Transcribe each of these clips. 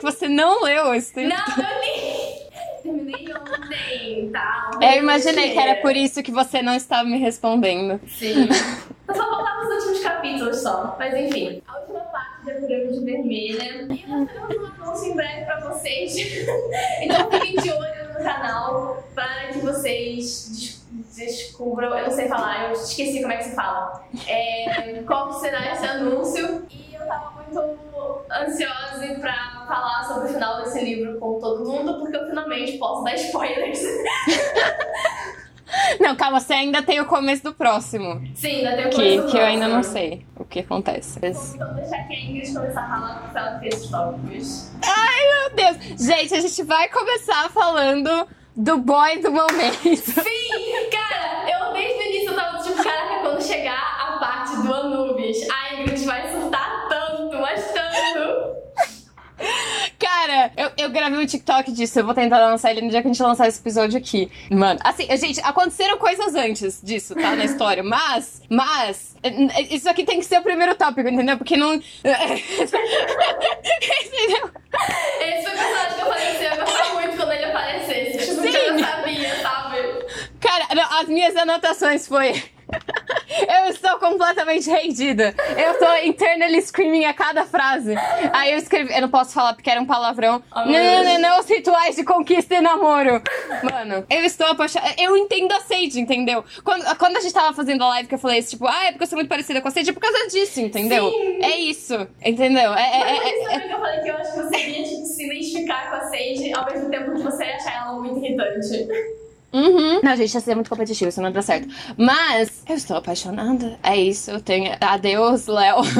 que você não leu esse Não, eu li. Terminei ontem, tá? Eu imaginei que era por isso que você não estava me respondendo. Sim. Eu só faltava os últimos capítulos só. Mas enfim. A última parte da Curiosa de Vermelha. E nós teremos um anúncio em breve pra vocês. então fiquem de olho no canal para que vocês des- descubram. Eu não sei falar, eu esqueci como é que se fala. É, qual será esse anúncio? E eu tava muito ansiosa pra falar sobre o final desse livro com todo mundo, porque eu finalmente posso dar spoilers. Não, calma, você ainda tem o começo do próximo. Sim, ainda tem o Que, começo do que eu ainda não sei o que acontece. Então deixar que a Ingrid começar a falar porque ela fez os tópicos. Meu Deus! Gente, a gente vai começar falando do boy do momento. Sim! Cara, eu desde o início eu tava tipo, caraca, quando chegar a parte do Anubis, a Ingrid vai tanto. Cara, eu, eu gravei um TikTok disso. Eu vou tentar lançar ele no dia que a gente lançar esse episódio aqui. Mano, assim, gente, aconteceram coisas antes disso, tá? Na história. Mas, mas, isso aqui tem que ser o primeiro tópico, entendeu? Porque não. entendeu? Esse foi o personagem que eu falei você ia gostar muito quando ele aparecesse. Tipo, porque eu Sim. não sabia, sabe? Cara, não, as minhas anotações foi. Eu estou completamente rendida. Eu tô internally screaming a cada frase. Aí eu escrevi. Eu não posso falar porque era um palavrão. Oh, não, não, não, não, os rituais de conquista e namoro. Mano, eu estou apaixonada. Eu entendo a Sage, entendeu? Quando, quando a gente tava fazendo a live que eu falei isso, tipo, ah, é porque eu sou muito parecida com a Sage, é por causa disso, entendeu? Sim. É isso, entendeu? É, é, Mas é- é- também que eu falei que eu acho que você ia se identificar com a Sage ao mesmo tempo que você ia achar ela muito irritante. Uhum. Não, gente, ia ser muito competitivo, isso não dá certo. Mas eu estou apaixonada. É isso, eu tenho. Adeus, Léo.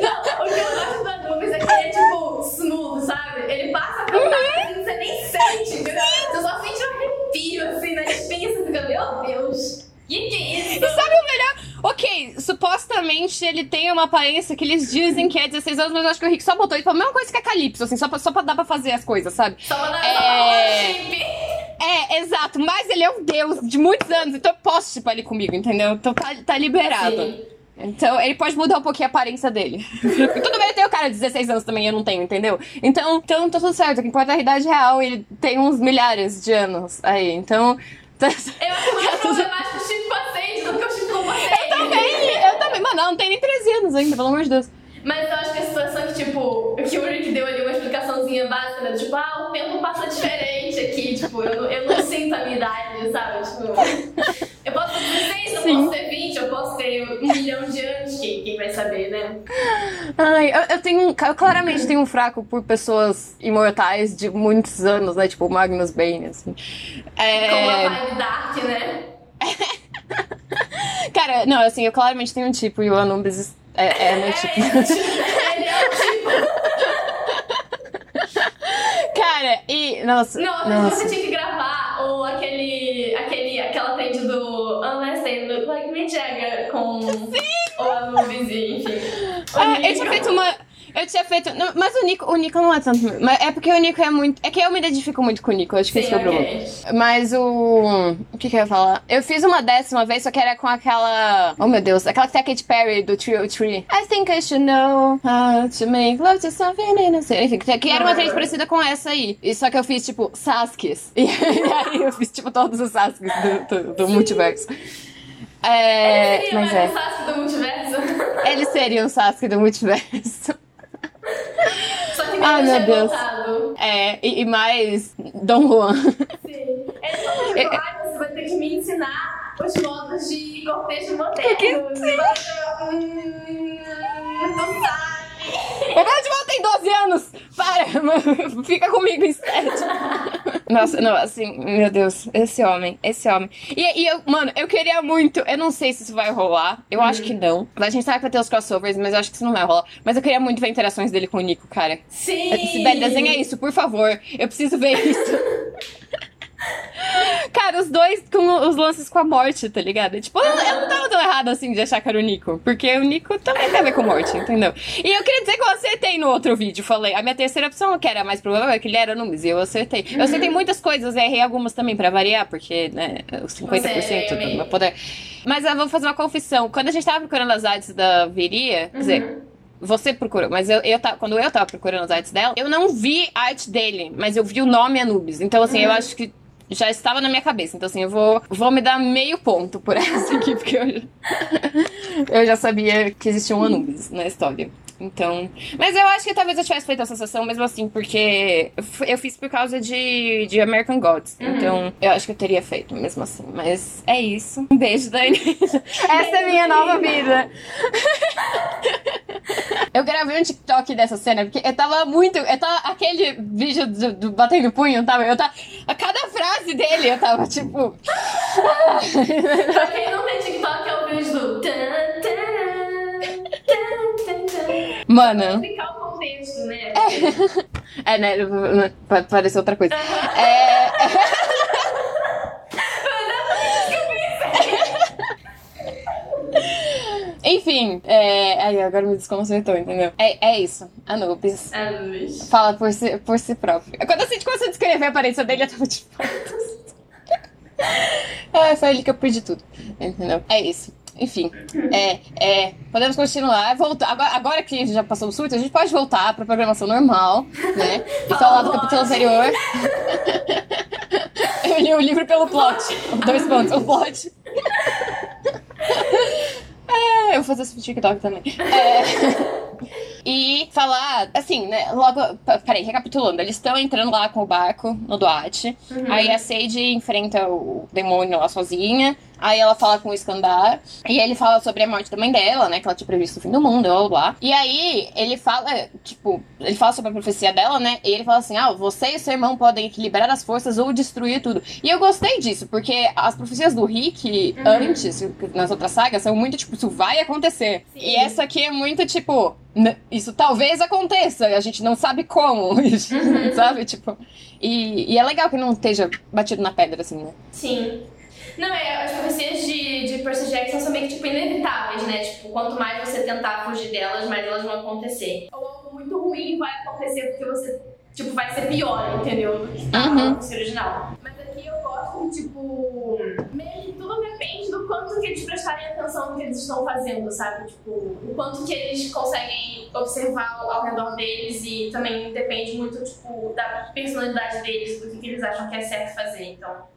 Não, o que eu gosto do Anubis é que ele é tipo smooth, sabe? Ele passa por Uhum. e você nem sente, entendeu? Você só sente um arrepio assim na espinha, você fica, meu Deus, que que é isso? E sabe o melhor? Ok, supostamente ele tem uma aparência que eles dizem que é 16 anos, mas eu acho que o Rick só botou isso pra mesma coisa que a Calypso, assim, só pra, só pra dar pra fazer as coisas, sabe? Só pra dar É. chip. É, exato, mas ele é um deus de muitos anos, então eu posso chipar ele comigo, entendeu? Então tá, tá liberado. Sim. Então ele pode mudar um pouquinho a aparência dele. tudo bem, eu tenho cara de 16 anos também, eu não tenho, entendeu? Então, então tá tudo certo, o que importa é a idade real, ele tem uns milhares de anos aí, então. tá- Eu acho mais problemático o chip Sage do que o chip com você. também, eu também. Mano, ela não tem nem 13 anos ainda, pelo amor de Deus. Mas eu acho que a situação que, tipo, que o Rick deu ali uma explicação,zinha básica, né? Tipo, ah, o tempo passa diferente aqui, tipo, eu, não- eu não sinto a minha idade, sabe? Tipo, eu posso ter 16, eu Sim. posso ter 20, eu posso ter um milhão de anos, quem, quem vai saber, né? Ai, eu, eu tenho. Eu claramente tenho um fraco por pessoas imortais de muitos anos, né? Tipo, Magnus Bane, assim. É... Como a vibe Dark, né? Cara, não, assim, eu claramente tenho um tipo e o Anubis é, é meu tipo. Ele é o tipo. Cara, e. Nossa. Não, nossa. você tinha que gravar ou aquele, aquele, aquela trend do Unless They Look Like Me Jagger com o Anubis e, enfim. Ah, eu tinha feito uma. Eu tinha feito. não, mas o Nico, o Nico não é tanto. Mas é porque o Nico é muito. É que eu me identifico muito com o Nico, acho que esse Sim, é o problema. Mas o. O que que eu ia falar? Eu fiz uma décima vez, só que era com aquela. Oh meu Deus, aquela que tem a Katy Perry do Trio Tree. I think I should know how to make love to something innocent. Enfim, que era uma trend parecida com essa aí. E só que eu fiz, tipo, Saskis. E aí eu fiz, tipo, todos os Saskis do, do, do multiverso. É. Ele seria Mas é. um Sasuke do multiverso. Ele seria o Sasuke do multiverso. Só que Ai, menos meu Deus. É, e, e mais Dom Juan. Sim. Ele falou, tipo, ai, você vai ter que me ensinar os modos de cortejo moderno. Hum, não sabe. O Batman tem 12 anos! Para, mano, fica comigo instead. Nossa, não, assim, meu Deus, esse homem, esse homem. E, e eu, mano, eu queria muito, eu não sei se isso vai rolar, eu acho que não. A gente sabe que vai ter os crossovers, mas eu acho que isso não vai rolar. Mas eu queria muito ver interações dele com o Nico, cara. Sim. Sibeli, desenha isso, por favor. Eu preciso ver isso. Cara, os dois com os lances com a morte, tá ligado? Tipo, eu, eu não tava tão errado assim de achar que era o Nico. Porque o Nico também tem a ver com morte, entendeu? E eu queria dizer que eu acertei no outro vídeo. Falei, a minha terceira opção, que era mais provável, é que ele era Numes. E eu acertei. Eu acertei muitas coisas, errei algumas também pra variar, porque, né, os 50% Você é do meu poder. Mas eu vou fazer uma confissão. Quando a gente tava procurando as artes da Viria, quer dizer, você procurou, mas eu, eu quando eu tava procurando as artes dela, eu não vi a arte dele, mas eu vi o nome Anubis. Então, assim, eu acho que já estava na minha cabeça. Então, assim, eu vou, vou me dar meio ponto por essa aqui, porque eu, eu já sabia que existia um Anubis na história. Então. Mas eu acho que talvez eu tivesse feito a sensação mesmo assim, porque eu fiz por causa de, de American Gods. Então, eu acho que eu teria feito mesmo assim. Mas é isso. Um beijo, Dani. Essa é a minha nova vida. Eu gravei um TikTok dessa cena, porque eu tava muito. Eu tava. Aquele vídeo do, do batendo punho, tava. Eu tava. A cada frase dele, eu tava tipo. Pra quem não tem TikTok, é o vídeo do. Mano. Explicar o contexto, né? É, né? Pode parecer outra coisa. É. Enfim, é. Aí, agora me desconcertou, entendeu? É, é isso. Anubis. Anubis. Fala por si, por si próprio. Quando a gente começou a descrever a aparência dele, eu tava tipo. ah, foi ali que eu perdi tudo. Entendeu? É isso. Enfim, é, é, podemos continuar. Voltar. Agora, agora que já passou o surto, a gente pode voltar pra programação normal, né? E falar do capítulo anterior. Eu li o livro pelo plot. Dois pontos, o plot. É, eu vou fazer isso pro TikTok também. É. E falar, assim, né? Logo. Peraí, recapitulando. Eles estão entrando lá com o barco no Duarte. Aí a Sage enfrenta o demônio lá sozinha. Aí ela fala com o Iskandar. E ele fala sobre a morte da mãe dela, né? Que ela tinha previsto o fim do mundo, blá blá. E aí ele fala, tipo, ele fala sobre a profecia dela, né? E ele fala assim: ah, você e seu irmão podem equilibrar as forças ou destruir tudo. E eu gostei disso, porque as profecias do Rick antes, nas outras sagas, são muito tipo, isso vai acontecer. Sim. E essa aqui é muito tipo. "N- Isso talvez aconteça, a gente não sabe como, sabe? Tipo, e, e é legal que não esteja batido na pedra, assim, né? Sim. Não, é, as profecias de, de Percy Jackson são meio que, tipo, inevitáveis, né? Tipo, quanto mais você tentar fugir delas, mais elas vão acontecer. Ou algo muito ruim vai acontecer porque você, tipo, vai ser pior, entendeu? Do que estava Uhum. original. Mas aqui eu gosto, tipo, meio que tudo depende do quanto que eles prestarem atenção no que eles estão fazendo, sabe? Tipo, o quanto que eles conseguem observar ao, redor deles e também depende muito, tipo, da personalidade deles, do que, que eles acham que é certo fazer, então...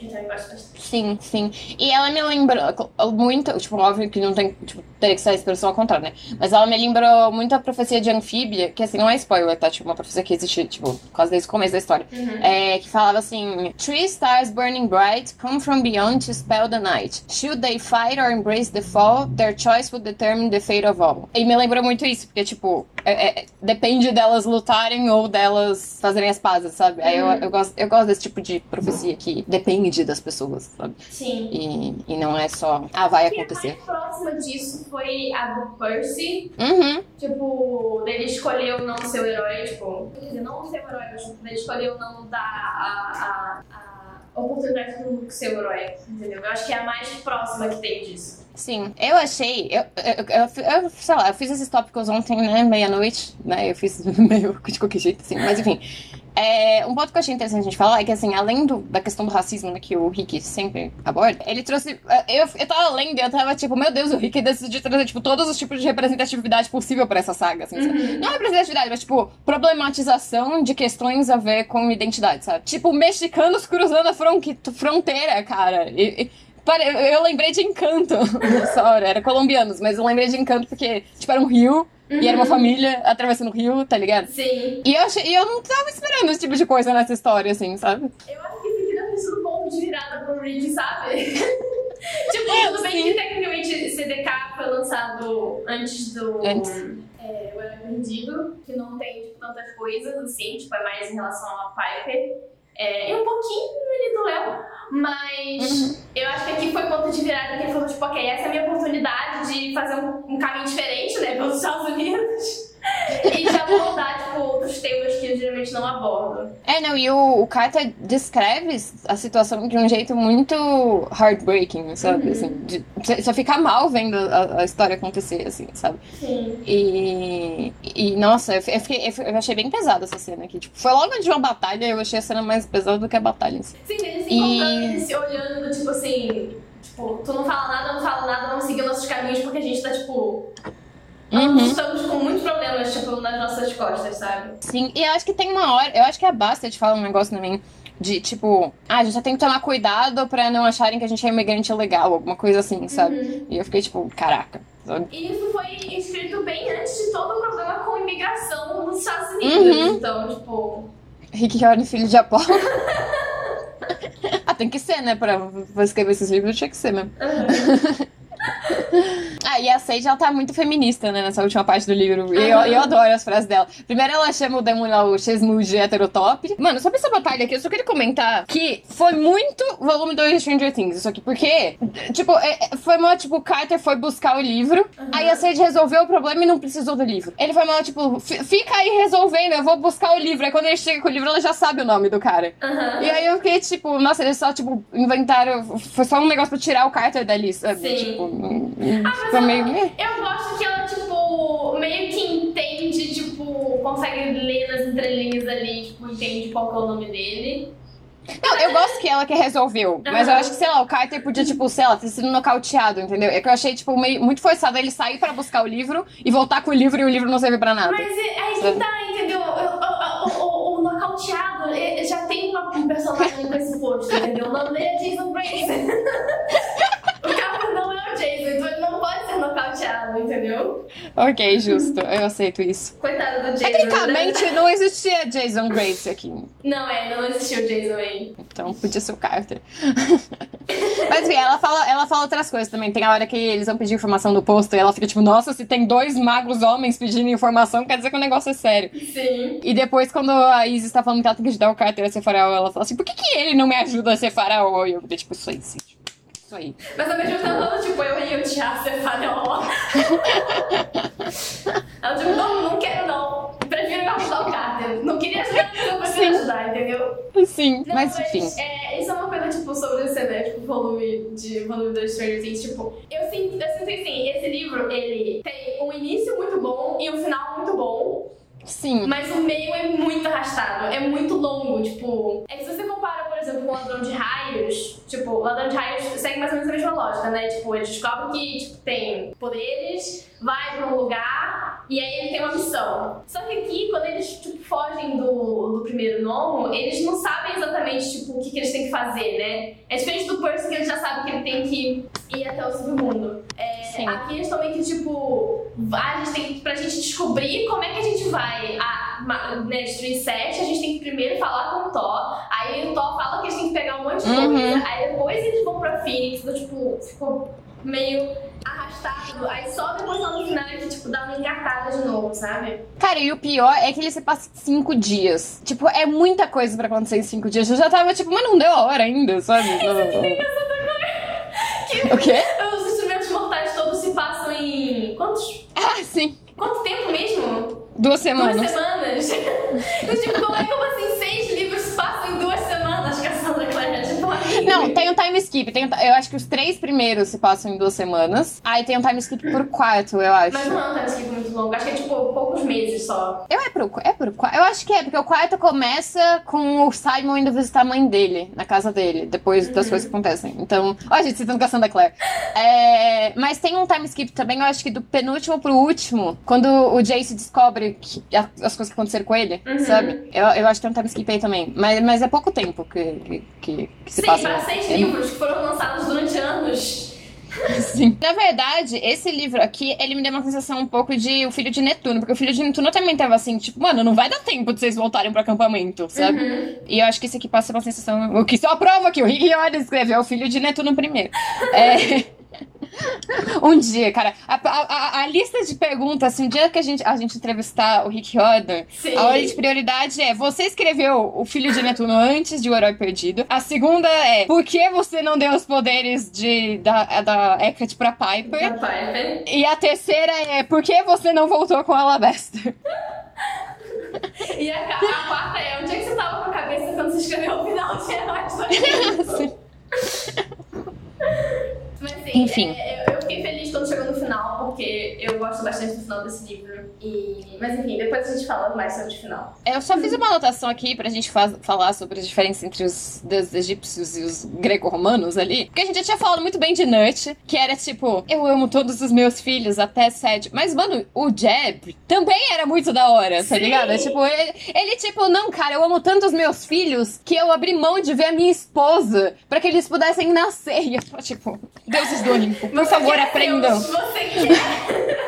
Então eu gosto bastante. Sim, sim. E ela me lembrou muito, tipo, óbvio que não tem, tipo, teria que ser a expressão ao contrário, né? Mas ela me lembrou muito a profecia de Anfíbia, que assim, não é spoiler, tá? Tipo, uma profecia que existe, tipo, quase desde o começo da história. É, que falava assim: Three stars burning bright come from beyond to spell the night. Should they fight or embrace the fall, their choice would determine the fate of all. E me lembrou muito isso, porque, tipo, é- é- depende delas lutarem ou delas fazerem as pazes, sabe? Aí eu, eu, gosto, eu gosto desse tipo de profecia que depende das pessoas, sabe? Sim. E, e não é só, ah, vai E a acontecer. mais próxima disso foi a do Percy. Uhum, Tipo, dele escolheu não ser o herói, tipo, quer dizer, não ser o herói, mas tipo, dele escolheu não dar a, a, a oportunidade pro Luke ser o herói, entendeu? Eu acho que é a mais próxima que tem disso. Sim. Eu achei, eu, eu, eu, eu- sei lá, eu fiz esses tópicos ontem, né, meia-noite, né, eu fiz meio de qualquer jeito, assim, mas enfim. É, um ponto que eu achei interessante a gente falar é que, assim, além do, da questão do racismo né, que o Rick sempre aborda, ele trouxe. Eu, eu tava lendo e eu tava tipo, meu Deus, o Rick decidiu trazer, tipo, todos os tipos de representatividade possível pra essa saga, assim, sabe? Não representatividade, mas, tipo, problematização de questões a ver com identidade, sabe? Tipo, mexicanos cruzando a fron- fronteira, cara. E- e- eu lembrei de Encanto nessa hora, era colombianos, mas eu lembrei de Encanto porque, tipo, era um rio e era uma família atravessando o rio, tá ligado? Sim. E eu, achei, e eu não tava esperando esse tipo de coisa nessa história, assim, sabe? Eu acho que esse deve ter sido ponto de virada pro Rick, sabe? tipo, tudo bem que tecnicamente CDK foi lançado antes do. Antes. É, o Era Perdido, que não tem tipo, tantas coisas assim, tipo, é mais em relação a Piper. É, e um pouquinho ali do Léo, mas eu acho que aqui foi ponto de virada que ele falou, tipo, ok, essa é a minha oportunidade de fazer um, um caminho diferente, né, pelos Estados Unidos. e de abordar, tipo, outros temas que eu geralmente não abordo. É, não, e o, o Carta descreve a situação de um jeito muito heartbreaking, sabe? Assim, de, você só fica mal vendo a, a história acontecer, assim, sabe? Sim. E, e nossa, eu, fi- eu fiquei, eu, achei bem pesada essa cena aqui. Tipo, foi logo de uma batalha, eu achei a cena mais pesada do que a batalha em si. Sim, ele se E- encontrando, ele se olhando, do tipo assim, Tipo, tu não fala nada, eu não falo nada, vamos seguir nossos caminhos porque a gente tá, tipo. Uhum. Ambos estamos com muitos problemas, tipo, nas nossas costas, sabe? Sim, e eu acho que tem uma hora, eu acho que a Basta te fala um negócio também de tipo, ah, a gente já tem que tomar cuidado pra não acharem que a gente é imigrante legal, alguma coisa assim, sabe? Uhum. E eu fiquei tipo, caraca. sabe? E isso foi escrito bem antes de todo o problema com imigração nos Estados Unidos. Uhum. Então, tipo. Rick Riordan, filho de Apolo. ah, tem que ser, né? Pra, pra escrever esses livros, tinha que ser mesmo. aham. Ah, e a Sage, ela tá muito feminista, né, nessa última parte do livro. E eu, eu adoro as frases dela. Primeiro ela chama o demônio lá, o Chesmu de heterotop. Mano, sobre essa batalha aqui, eu só queria comentar que foi muito volume 2 de Stranger Things, isso aqui. Porque, tipo, é- é- foi mal, tipo, o Carter foi buscar o livro, aí a Sage resolveu o problema e não precisou do livro. Ele foi mal, tipo, "Fi- fica aí resolvendo, eu vou buscar o livro. Aí quando ele chega com o livro, ela já sabe o nome do cara. Aham. E aí eu fiquei, tipo, nossa, eles só, tipo, inventaram. Foi só um negócio pra tirar o Carter dali, sabe? Sim. Tipo, Ah, ficou meio. Eu gosto que ela, tipo, meio que entende, tipo, consegue ler nas entrelinhas ali, tipo, entende qual que é o nome dele. Não, eu gosto que ela que resolveu. Mas eu acho que, sei lá, o Carter podia, tipo, sei lá, ter sido nocauteado, entendeu? É que eu achei, tipo, meio, muito forçado ele sair pra buscar o livro e voltar com o livro e o livro não serve pra nada. Mas é aí que tá, entendeu? O, o, o, o nocauteado é- já tem uma- um personagem com esse posto, entendeu? O nome dele é Jason Grace. O cara não é o Jason, então ele não pode ser nocauteado, entendeu? Ok, justo. Eu aceito isso. Coitado do Jason. Tecnicamente, né? não existia Jason Grace aqui. Não, é, não existiu o Jason aí. Então podia ser o Carter. Mas enfim, ela fala, ela fala outras coisas também. Tem a hora que eles vão pedir informação do posto e ela fica tipo, nossa, se tem dois magos homens pedindo informação, quer dizer que o negócio é sério. Sim. E depois, quando a Isis tá falando que ela tem que ajudar o Carter a ser faraó, ela fala assim, por que, que ele não me ajuda a ser faraó? E eu fiquei tipo, isso aí, sim. Isso aí. Mas mesmo tempo ela falando, tipo, eu ia odiar ser faraó. ela tipo, não, não quero não. Prefiro ajudar o Carter. Não queria ajudar, mas eu prefiro ajudar, entendeu? Sim, Não, mas enfim. É, isso é uma coisa, tipo, sobre esse, né, tipo, volume de volume do Stranger Things, tipo, eu sinto, eu sinto assim, esse livro, ele tem um início muito bom e um final muito bom, Sim. mas o meio é muito arrastado, é muito longo, tipo... É que se você por exemplo, com o Ladrão de Raios, tipo, o Ladrão de Raios segue mais ou menos a mesma lógica, né? Tipo, ele descobre que, tipo, tem poderes, vai pra um lugar e aí ele tem uma missão. Só que aqui, quando eles, tipo, fogem do, do primeiro nomo, eles não sabem exatamente, tipo, o que, que eles têm que fazer, né? É diferente do Percy que ele já sabe que ele tem que ir até o submundo. É, Sim. aqui eles também que, tipo, vai, a gente tem que, pra gente descobrir como é que a gente vai a, ma- né, destruir sete, a gente tem que primeiro falar com o Thor, aí o Thor fala que a gente tem que pegar um monte de Uhum. coisa, aí depois eles vão pra Phoenix, então, tipo, ficou meio arrastado, aí só depois lá no final é que, tipo, dá uma engatada de novo, sabe? Cara, e o pior é que ele se passa cinco dias. Tipo, é muita coisa pra acontecer em cinco dias. Eu já tava tipo, mas não deu a hora ainda, sabe? O quê? Os instrumentos mortais todos se passam em. Quantos? Ah, sim. Quanto tempo mesmo? Duas Duas semanas. semanas. Eu, tipo, como é como assim seis Não, tem um time skip. Tem, eu acho que os três primeiros se passam em duas semanas. Aí tem um time skip por quarto, eu acho. Mas não é um time skip muito longo, acho que é tipo poucos meses só. Eu é pro, é pro quarto. Eu acho que é, porque o quarto começa com o Simon indo visitar a mãe dele, na casa dele, depois das Uhum. coisas que acontecem. Então, ó, a gente citando Cassandra Clare. É, mas tem um time skip também, eu acho que do penúltimo pro último, quando o Jace descobre que- a- as coisas que aconteceram com ele, Uhum. sabe? Eu, eu acho que tem um time skip aí também. Mas, mas é pouco tempo que, que, que, que se Sim, passa. Seis É- livros que foram lançados durante anos. Sim. Na verdade, esse livro aqui, ele me deu uma sensação um pouco de O Filho de Netuno, porque o Filho de Netuno também tava assim, tipo, mano, não vai dar tempo de vocês voltarem pro acampamento, sabe? Uhum. E eu acho que isso aqui passa uma sensação. O que só prova que o Rick Riordan escreveu O Filho de Netuno primeiro. É. Um dia, cara, a, a- a- lista de perguntas, assim, um dia que a gente, a gente entrevistar o Rick Riordan, a ordem de prioridade é: você escreveu O Filho de Netuno antes de O Herói Perdido? A segunda é: por que você não deu os poderes de, da, da Hecate pra Piper? Papai, E a terceira é: por que você não voltou com a Alabaster? E a, a quarta é, onde é que você tava com a cabeça quando você escreveu o final de? Assim. Mas assim, Enfim. é, eu, eu fiquei feliz quando chegou no final, porque eu gosto bastante do final desse livro. E... Mas enfim, depois a gente fala mais sobre o final. Eu só fiz uma anotação aqui pra gente faz, falar sobre as diferenças entre os deuses egípcios e os greco-romanos ali. Porque a gente já tinha falado muito bem de Nut, que era tipo, eu amo todos os meus filhos, até sete. Mas, mano, o Jeb também era muito da hora, tá Sim. ligado? É, Tipo, ele, ele, tipo, não, cara, eu amo tanto os meus filhos que eu abri mão de ver a minha esposa pra que eles pudessem nascer. E eu tipo, deuses do Olimpo, por favor, Quer aprendam. Deus, Você quer?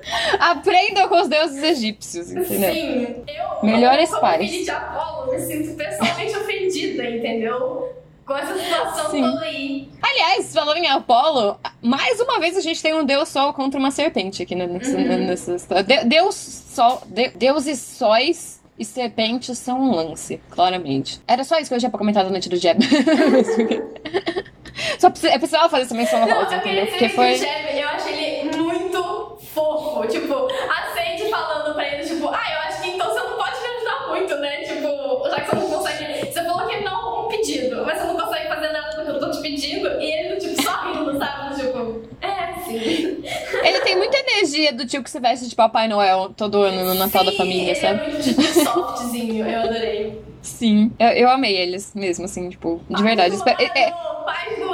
Aprendam com os deuses egípcios, entendeu? Sim. Eu, Melhores como pais. filha de Apolo, me sinto pessoalmente ofendida, entendeu? Com essa situação Sim. toda aí. Aliás, falando em Apolo, mais uma vez a gente tem um deus sol contra uma serpente aqui nessa, Uhum. nessa história. De- deus sol, de- deuses sóis e serpentes são um lance, claramente. Era só isso que eu tinha pra comentar da noite do Jeb. só precis- eu precisava fazer essa menção Não, rosa, queria entendeu? Porque foi. eu acho ele muito fofo. Tipo, a Sandy falando pra ele, tipo, ah, eu acho que então você não pode me ajudar muito, né? Tipo, já que você não consegue. Você falou que não um pedido, mas você não consegue fazer nada do que eu tô te pedindo. E ele, tipo, só rindo, sabe? Tipo, é, sim. Ele tem muita energia do tio que se veste de Papai Noel todo ano no Natal da Sim, família, ele sabe? É muito tipo, softzinho, eu adorei. Sim. Eu, eu amei eles mesmo, assim, tipo, de verdade. Pai Espero- do é- ano, pai do.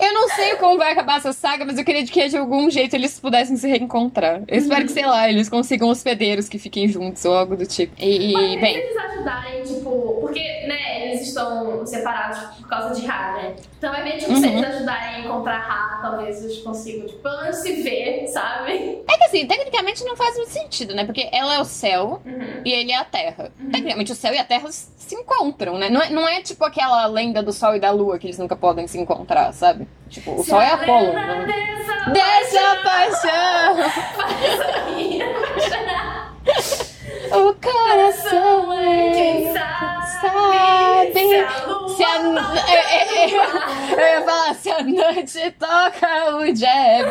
Eu não sei como vai acabar essa saga, mas eu queria que de algum jeito eles pudessem se reencontrar. Eu espero que, sei lá, eles consigam hospedeiros que fiquem juntos ou algo do tipo. E, Mas e, se bem, eles ajudarem, tipo, porque, né, eles estão separados por causa de Ra, né? Então é meio tipo, se Uhum. eles ajudarem a encontrar Ra, talvez eles consigam, tipo, pelo menos se ver, sabe? é que assim, tecnicamente não faz muito sentido, né? Porque ela é o céu Uhum. e ele é a terra. Tecnicamente o céu e a terra se encontram, né? Não é, não é tipo aquela lenda do sol e da lua que eles nunca podem se encontrar, sabe? Tipo, o Se sol é a Apolo. né? Dessa paixão, paixão. o coração é. Quem sabe, sabe se a a. toca é, é, é. Eu ia falar, se a noite toca o jab.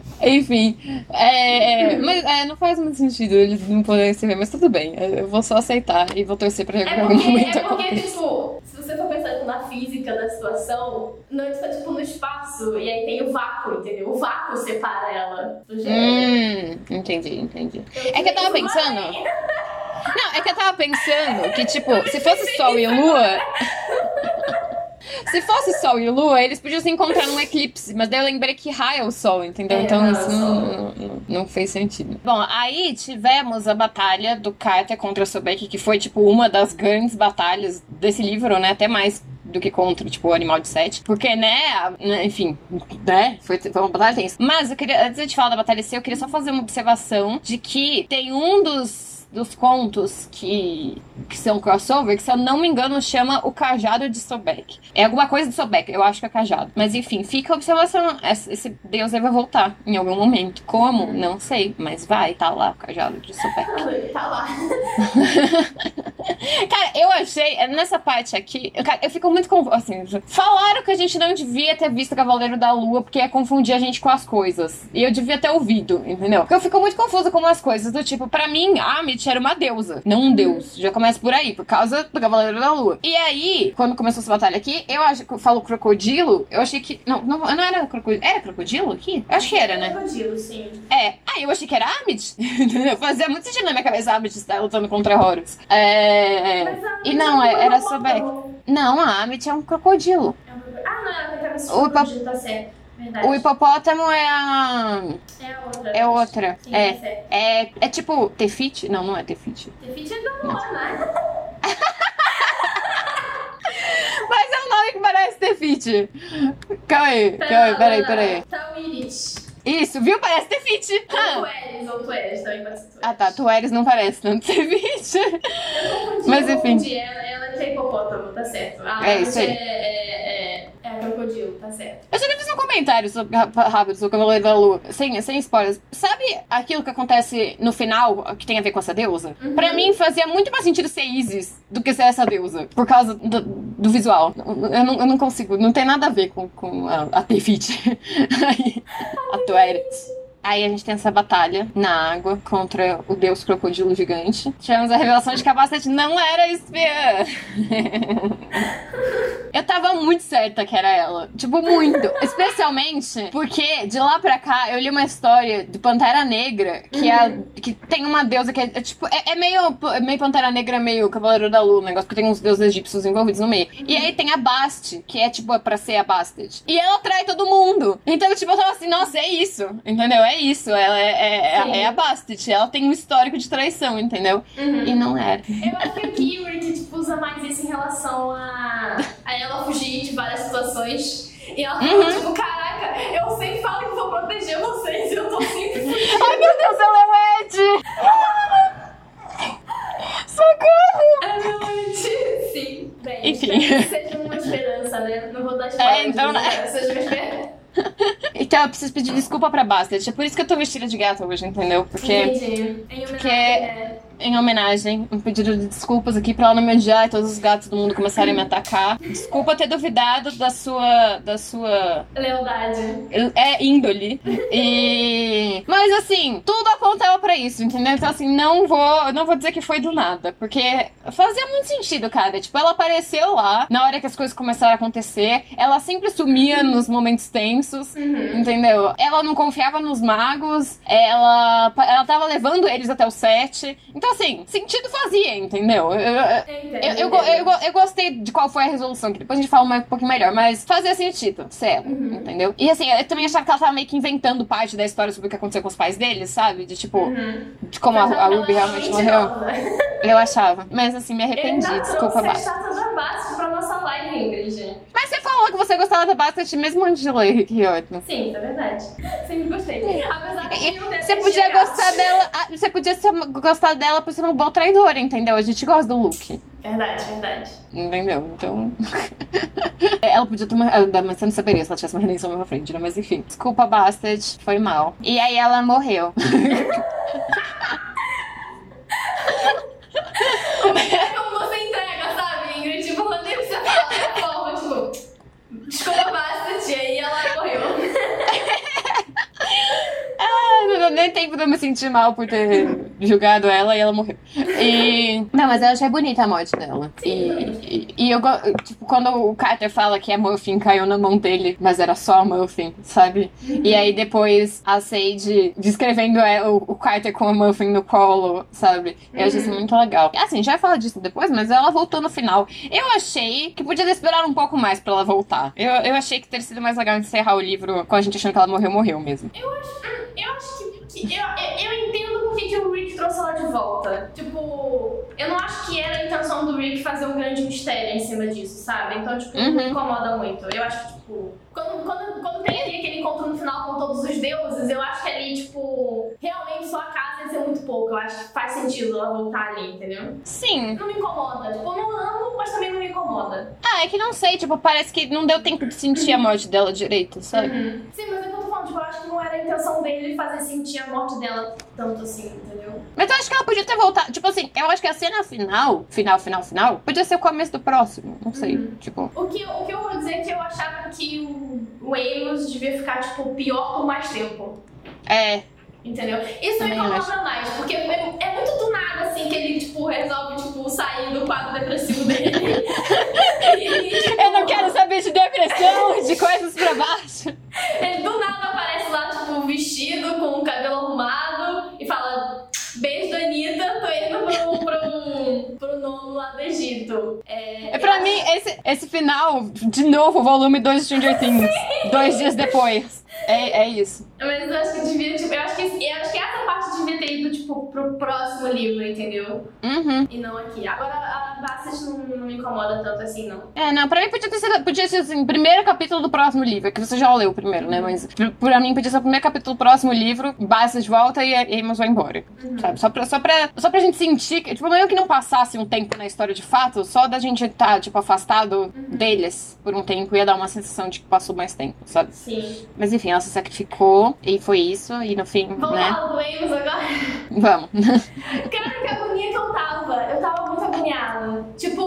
Enfim, é, mas é, não faz muito sentido eles não poderem se ver, mas tudo bem. Eu vou só aceitar e vou torcer pra que É porque, momento é porque, tipo, você for pensar tipo, na física da situação, Noite tá, tipo, no espaço, e aí tem o vácuo, entendeu? O vácuo separa ela do gênero. Hum, entendi, entendi. É que eu tava pensando. Não, é que eu tava pensando que, tipo, se fosse Sol e Lua. Se fosse Sol e Lua, eles podiam se encontrar num eclipse, mas daí eu lembrei que raia o Sol, entendeu? É, então o isso não, não, não fez sentido. Bom, aí tivemos a batalha do Carter contra Sobek, que foi, tipo, uma das grandes batalhas desse livro, né? Até mais do que contra, tipo, o Animal de Sete. Porque, né, né, enfim, né, foi, foi uma batalha tensa. Mas eu queria, antes de falar da batalha si, eu queria só fazer uma observação de que tem um dos dos contos que, que são crossover, que se eu não me engano chama O Cajado de Sobek. É alguma coisa de Sobek, eu acho que é cajado. Mas enfim, fica a observação. Esse deus aí vai voltar em algum momento. Como? Não sei, mas vai, tá lá o Cajado de Sobek. Tá lá. Cara, eu achei, é, nessa parte aqui, eu, cara, eu fico muito confuso. Assim, falaram que a gente não devia ter visto Cavaleiro da Lua porque ia confundir a gente com as coisas. E eu devia ter ouvido, entendeu? Porque eu fico muito confusa com as coisas. Do tipo, pra mim, a Amit era uma deusa, não um deus. Já começa por aí, por causa do Cavaleiro da Lua. E aí, quando começou essa batalha aqui, eu acho que eu falo crocodilo, eu achei que. Não, não, não era crocodilo. Era crocodilo aqui? Eu acho que era, né? Crocodilo, sim. É, aí eu achei que era Amit. Fazia muito sentido na minha cabeça Amit estar lutando contra Horus. É. A E não, é- era Sobek. Não, a Amit é um crocodilo. Ah, não, tem cabeça O crocodilo, tá certo. Verdade. O hipopótamo é a. É a outra. É outra. Sim, É. tá certo. É, é tipo Tefit? Não, não é Tefit. Tefit é do amor, né? Mas é um nome que parece Tefit. Calma aí, calma aí, peraí, peraí. Tauirit. Isso, viu? Parece Tefit. Ou Ah. tu eres, ou tu eres, também pode ser tu Ah tá, Tueres não parece tanto Tefit. Eu confundi, Mas, eu enfim. confundi. Ela, ela é hipopótamo, tá certo. A É isso aí. É, é, é, crocodilo, tá certo. Eu só queria fazer um comentário sobre, rápido sobre o Cavaleiro da Lua, sem, sem spoilers. Sabe aquilo que acontece no final, que tem a ver com essa deusa? Uhum. Pra mim fazia muito mais sentido ser Isis do que ser essa deusa, por causa do, do visual. Eu não, eu não consigo, não tem nada a ver com, com a, a Tefit. A Tueres. Aí a gente tem essa batalha na água contra o deus crocodilo gigante. Tivemos a revelação de que a Bastet não era espiã. Eu tava muito certa que era ela. Tipo, muito. Especialmente porque de lá pra cá eu li uma história de Pantera Negra que, é, que tem uma deusa que é, é tipo. É, é meio, é meio Pantera Negra, meio Cavaleiro da Lua, um negócio que tem uns deuses egípcios envolvidos no meio. E aí tem a Bast, que é tipo pra ser a Bastet. E ela trai todo mundo. Então, tipo, eu tava assim, nossa, é isso. Entendeu? É isso. Ela é, é, é, é a Bastet. Ela tem um histórico de traição, entendeu? Uhum. E não era. Eu acho que o Kiwi tipo, usa mais isso em relação a, a ela fugir de várias situações. E ela fala, Uhum. tipo, caraca, eu sempre falo que vou proteger vocês, eu tô sempre fugindo. Ai, meu Deus, ela é o Ed! Socorro! É verdade. Sim. Bem, Enfim. espero que seja uma esperança, né? Não vou dar spoiler. É, então, mas né? espero que Seja uma esperança. Então eu preciso pedir desculpa pra Bastet. É por isso que eu tô vestida de gata hoje, entendeu? Porque Entendi. Porque- né? Em homenagem, um pedido de desculpas aqui pra ela não me odiar e todos os gatos do mundo começarem a me atacar. Desculpa ter duvidado da sua. da sua. Lealdade. É índole. E. Mas assim, tudo apontava pra isso, entendeu? Então, assim, não vou. Não vou dizer que foi do nada. Porque fazia muito sentido, cara. Tipo, ela apareceu lá na hora que as coisas começaram a acontecer. Ela sempre sumia nos momentos tensos. Uhum. Entendeu? Ela não confiava nos magos, ela, ela tava levando eles até o set. Então, assim, sentido fazia, entendeu? Eu, eu, Eu eu, eu, go- eu, go- eu gostei de qual foi a resolução, que depois a gente fala um pouquinho melhor, mas fazia sentido, ser ela, entendeu? E assim, eu também achava que ela tava meio que inventando parte da história sobre o que aconteceu com os pais deles, sabe? De tipo, Uhum. de como a, Ruby é realmente morreu. Eu achava. Mas assim, me arrependi, desculpa, Basta. Mas você falou que você gostava da Bastet mesmo antes de ler, que ótimo. Sim, é verdade. Sempre gostei. Apesar de não ter Você podia gostar dela. ah, Você podia gostar dela por ser uma boa traidora, entendeu? A gente gosta do look. Verdade, verdade. Entendeu? Então. ela podia ter uma. ah, Mas você não saberia se ela tivesse uma redenção na frente, né? Mas enfim. Desculpa, Bastard. Foi mal. E aí ela morreu. É como você entrega, sabe, Ingrid? Tipo, quando você fala, é forma, tipo, desculpa, Bastet, e aí ela morreu. Ah, não deu nem tempo de eu me sentir mal por ter julgado ela e ela morreu. E. Não, mas eu achei bonita a morte dela. E, e, eu Tipo, quando o Carter fala que a Muffin caiu na mão dele, mas era só a Muffin, sabe? E aí depois a Sage descrevendo é, o, Carter com a Muffin no colo, sabe? Eu achei isso muito legal. Assim, já fala disso depois, mas ela voltou no final. Eu achei que podia ter esperado um pouco mais pra ela voltar. Eu, eu achei que teria sido mais legal encerrar o livro com a gente achando que ela morreu, morreu mesmo. Eu acho, eu acho que. que- eu, eu, eu entendo por que o Rick trouxe ela de volta. Tipo, eu não acho que era a intenção do Rick fazer um grande mistério em cima disso, sabe? Então, tipo, não me Uhum. incomoda muito. Eu acho que, tipo. Quando, quando, quando tem ali aquele encontro no final com todos os deuses, eu acho que ali, tipo, realmente só a casa ia ser muito pouco. Eu acho que faz sentido ela voltar ali, entendeu? Sim. Não me incomoda. Tipo, eu não amo, mas também não me incomoda. Ah, é que não sei, tipo, parece que não deu tempo de sentir a morte dela direito, sabe? Uhum. Sim, mas é eu tô falando, tipo, eu acho que não era a intenção dele fazer sentir a morte dela tanto assim, entendeu? Mas eu acho que ela podia ter voltado. Tipo assim, eu acho que a cena final, final, final, final, podia ser o começo do próximo. Não sei. Uhum. Tipo. O que, o que eu vou dizer é que eu achava que o, o Amos devia ficar, tipo, pior por mais tempo. É. Entendeu? Isso me Também incomoda acho. mais, porque é, é muito do nada, assim, que ele, tipo, resolve, tipo, sair do quadro depressivo dele. E, tipo, Eu não quero saber de depressão, de coisas pra baixo. Ele do nada aparece lá, tipo, vestido, com o cabelo arrumado, e fala: Beijo, Anitta, tô indo pro, pro, pro nono lá do Egito. É, É pra mim, esse, esse final, de novo, volume 2 de Stranger Things. Dois dias depois. É, é isso. Mas eu acho que devia, tipo, eu acho que, eu acho que essa parte devia ter ido, tipo, pro próximo livro, entendeu? Uhum. E não aqui. Agora a Bassett não, não me incomoda tanto assim, não. É, não, pra mim podia ter sido, podia ser assim, primeiro capítulo do próximo livro, que você já leu o primeiro, né? Mas pra- pra mim podia ser o primeiro capítulo do próximo livro, base de volta e Amos vai embora. Sabe? Só pra, só, pra, só pra gente sentir que, tipo, meio que não passasse um tempo na história de fato, só da gente estar, tipo, afastado deles por um tempo ia dar uma sensação de que passou mais tempo, sabe? Sim. Mas enfim, ela se sacrificou e foi isso, e no fim, Vamos né? falar do Amos agora? Vamos. Cara, que agonia que eu tava. Eu tava muito agoniada. Tipo,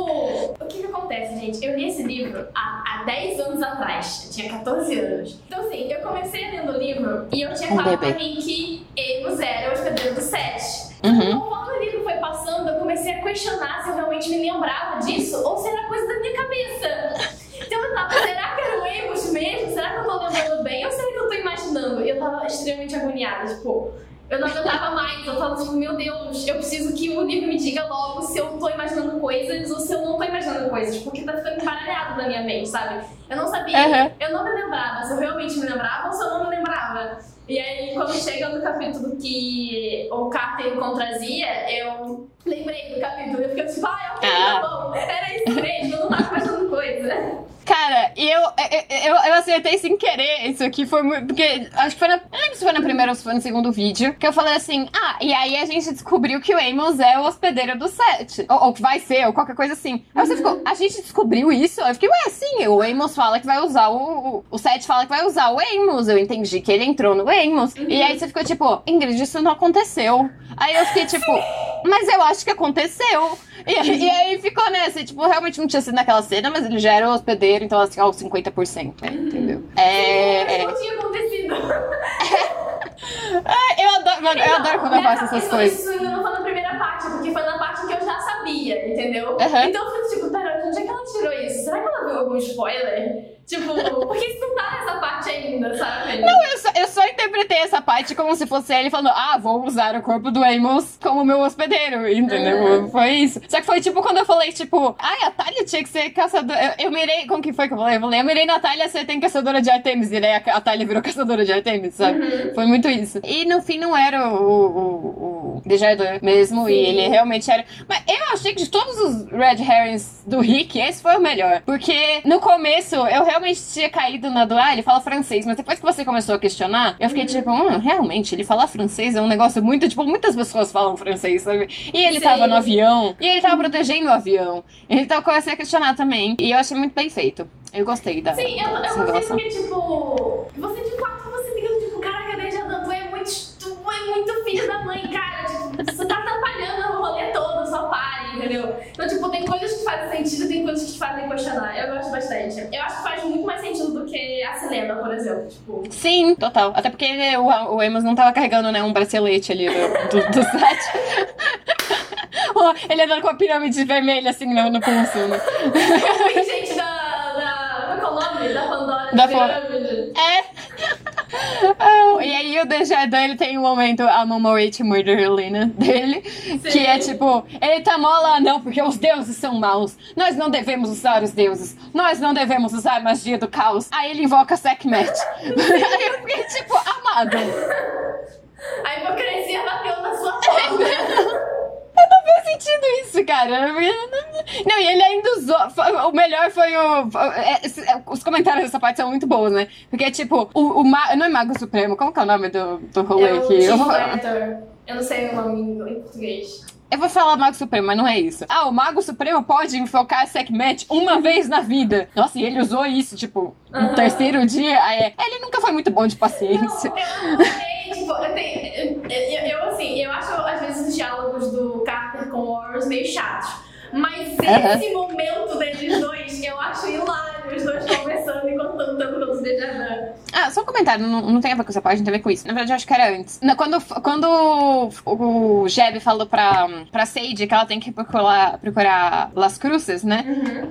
o que que acontece, gente? Eu li esse livro há, há há 10 anos atrás. Eu tinha 14 anos. Então, assim, eu comecei lendo o livro e eu tinha Um falado bebê. pra mim que Amos era o hospedeiro do Sete. Uhum. Conforme o livro foi passando, eu comecei a questionar se eu realmente me lembrava disso ou se era coisa da minha cabeça. Então eu tava, será que era o Amos mesmo? Será que eu tô lembrando bem ou será que eu tô imaginando? E eu tava extremamente agoniada, tipo, eu não aguentava mais. Eu tava tipo, meu Deus, eu preciso que o livro me diga logo se eu tô imaginando coisas ou se eu não tô imaginando coisas, porque tá ficando embaralhado na minha mente, sabe? Eu não sabia, Uhum. eu não me lembrava se eu realmente me lembrava ou se eu não me lembrava. E aí, quando chega no capítulo que o Carter encontra a Zia, eu lembrei do capítulo. Eu fiquei tipo, ah, ok, Ah. tá bom. Era isso mesmo, eu não tava imaginando coisa. Cara, e eu, eu, eu, eu acertei sem querer isso aqui. Foi muito. Porque acho que foi na. Eu lembro se foi na primeira ou se foi no segundo vídeo. Que eu falei assim: ah, e aí a gente descobriu que o Amos é o hospedeiro do set. Ou, que vai ser, ou qualquer coisa assim. Aí você ficou, a gente descobriu isso? Eu fiquei, ué, sim, o Amos fala que vai usar o. O, o set fala que vai usar o Amos. Eu entendi que ele entrou no Amos. E aí você ficou tipo, Ingrid, isso não aconteceu. Aí eu fiquei tipo, mas eu acho que aconteceu. E, e aí ficou nessa, tipo, realmente não tinha sido naquela cena, mas ele já era o hospedeiro, então assim, aos 50%, né? Entendeu? É. Não tinha acontecido. Eu adoro, mano, eu adoro quando eu faço essas isso, coisas. Isso ainda não foi na primeira parte, porque foi na parte que eu já sabia, entendeu? Aham. Então eu fico tipo, pera, onde é que ela tirou isso? Será que ela viu algum spoiler? Tipo, porque isso não tá nessa parte ainda, sabe? Não, eu só, eu só interpretei essa parte como se fosse ele falando, ah, vou usar o corpo do Amos como meu hospedeiro, entendeu? Uhum. Foi isso. Só que foi tipo quando eu falei, tipo, ai, a Thalia tinha que ser caçadora. Eu, eu mirei, como que foi que eu falei? Eu falei, eu mirei na Thalia, você tem caçadora de Artemis. E daí a, a Thalia virou caçadora de Artemis, sabe? Uhum. Foi muito isso. E no fim não era o, o, o Desjardins mesmo, e Sim. ele realmente era. Mas eu achei que de todos os Red Herrings do Rick, esse foi o melhor. Porque no começo eu realmente tinha caído na do, ah, ele fala francês, mas depois que você começou a questionar, eu fiquei tipo, hum, realmente, ele falar francês é um negócio muito, tipo, muitas pessoas falam francês, sabe? E ele Sim. tava no avião, e ele tava protegendo o avião. Então eu comecei a questionar também. E eu achei muito bem feito. Eu gostei da, Sim, eu, eu gostei porque, tipo, você de fato, você fica tipo, caraca, Desjardins, tu é muito, é muito filho da mãe, cara. Então, tipo, tem coisas que fazem sentido, tem coisas que te fazem questionar. Eu gosto bastante. Eu acho que faz muito mais sentido do que a Selena, por exemplo. Tipo, Sim, total. Até porque o, o Amos não tava carregando, né, um bracelete ali do, do, do set. Ó, ele andando com a pirâmide vermelha assim no, no pulso. Né? gente da. da qual é o nome? Da Pandora Da pirâmide. É. E aí o Desjardins, ele tem um momento, a Momorate Murder Helena dele, que é tipo, ele tá mó lá, não, porque os deuses são maus. Nós não devemos usar os deuses. Nós não devemos usar a magia do caos. Aí ele invoca Sekhmet. aí eu fiquei tipo, amado. A hipocrisia bateu na sua porta. Não faz sentido isso, cara. Não, e ele ainda usou. O melhor foi o. é, é, Os comentários dessa parte são muito bons, né? Porque, tipo, o, o ma- não é Mago Supremo, como que é o nome do, do rolê É o aqui? Eu vou, Lecter. Eu não sei o nome em português. eu vou falar Mago Supremo, mas não é isso. Ah, o Mago Supremo pode invocar Sekhmet uma vez na vida. Nossa, e ele usou isso, tipo, no terceiro dia. É- ele nunca foi muito bom de paciência. Não, eu não sei, tipo, eu, tenho- eu, eu- assim, eu acho às vezes os diálogos do Carter com o Horus meio chatos. Mas esse momento deles dois, eu acho hilário, os dois conversando e contando tanto quanto Desjardins. Ah, só um comentário, não, não tem a ver com essa não tem a ver com isso. Na verdade, eu acho que era antes. Quando, quando o Jeb falou pra, pra Sage que ela tem que procurar, procurar Las Cruces, né?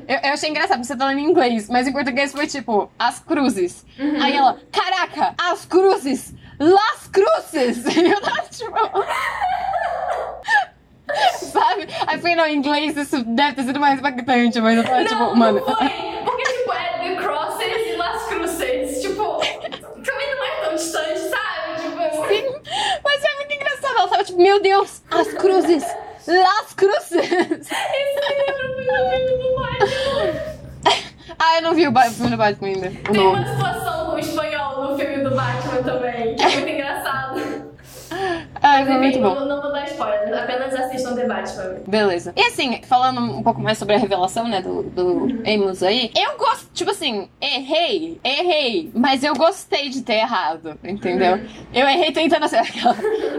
Eu, eu achei engraçado, porque você tá falando em inglês, mas em português foi tipo, as cruzes. Aí ela, caraca, as cruzes! Las Cruces! Eu tava tipo. Sabe? Aí foi, não, em inglês isso deve ter sido mais impactante, mas eu tava tipo, não, mano. não foi. Porque, tipo, é The Crosses e Las Cruces. Tipo, também não é tão distante, sabe? Tipo, Sim, mas é muito engraçado. Ela tava tipo, meu Deus, as cruzes! Las Cruces! isso me lembra muito do Batman. Ah, eu não vi o filme do Batman ainda. Tem novo. uma situação com o espanhol no filme do Batman também, que é muito engraçado. Ah, foi Enfim, muito bom. Não, não vou dar spoiler. apenas assistam The Batman. Beleza. E assim, falando um pouco mais sobre a revelação, né, do, do Amos aí, eu gosto, tipo assim, errei, errei, mas eu gostei de ter errado, entendeu? Eu errei tentando ser aquela.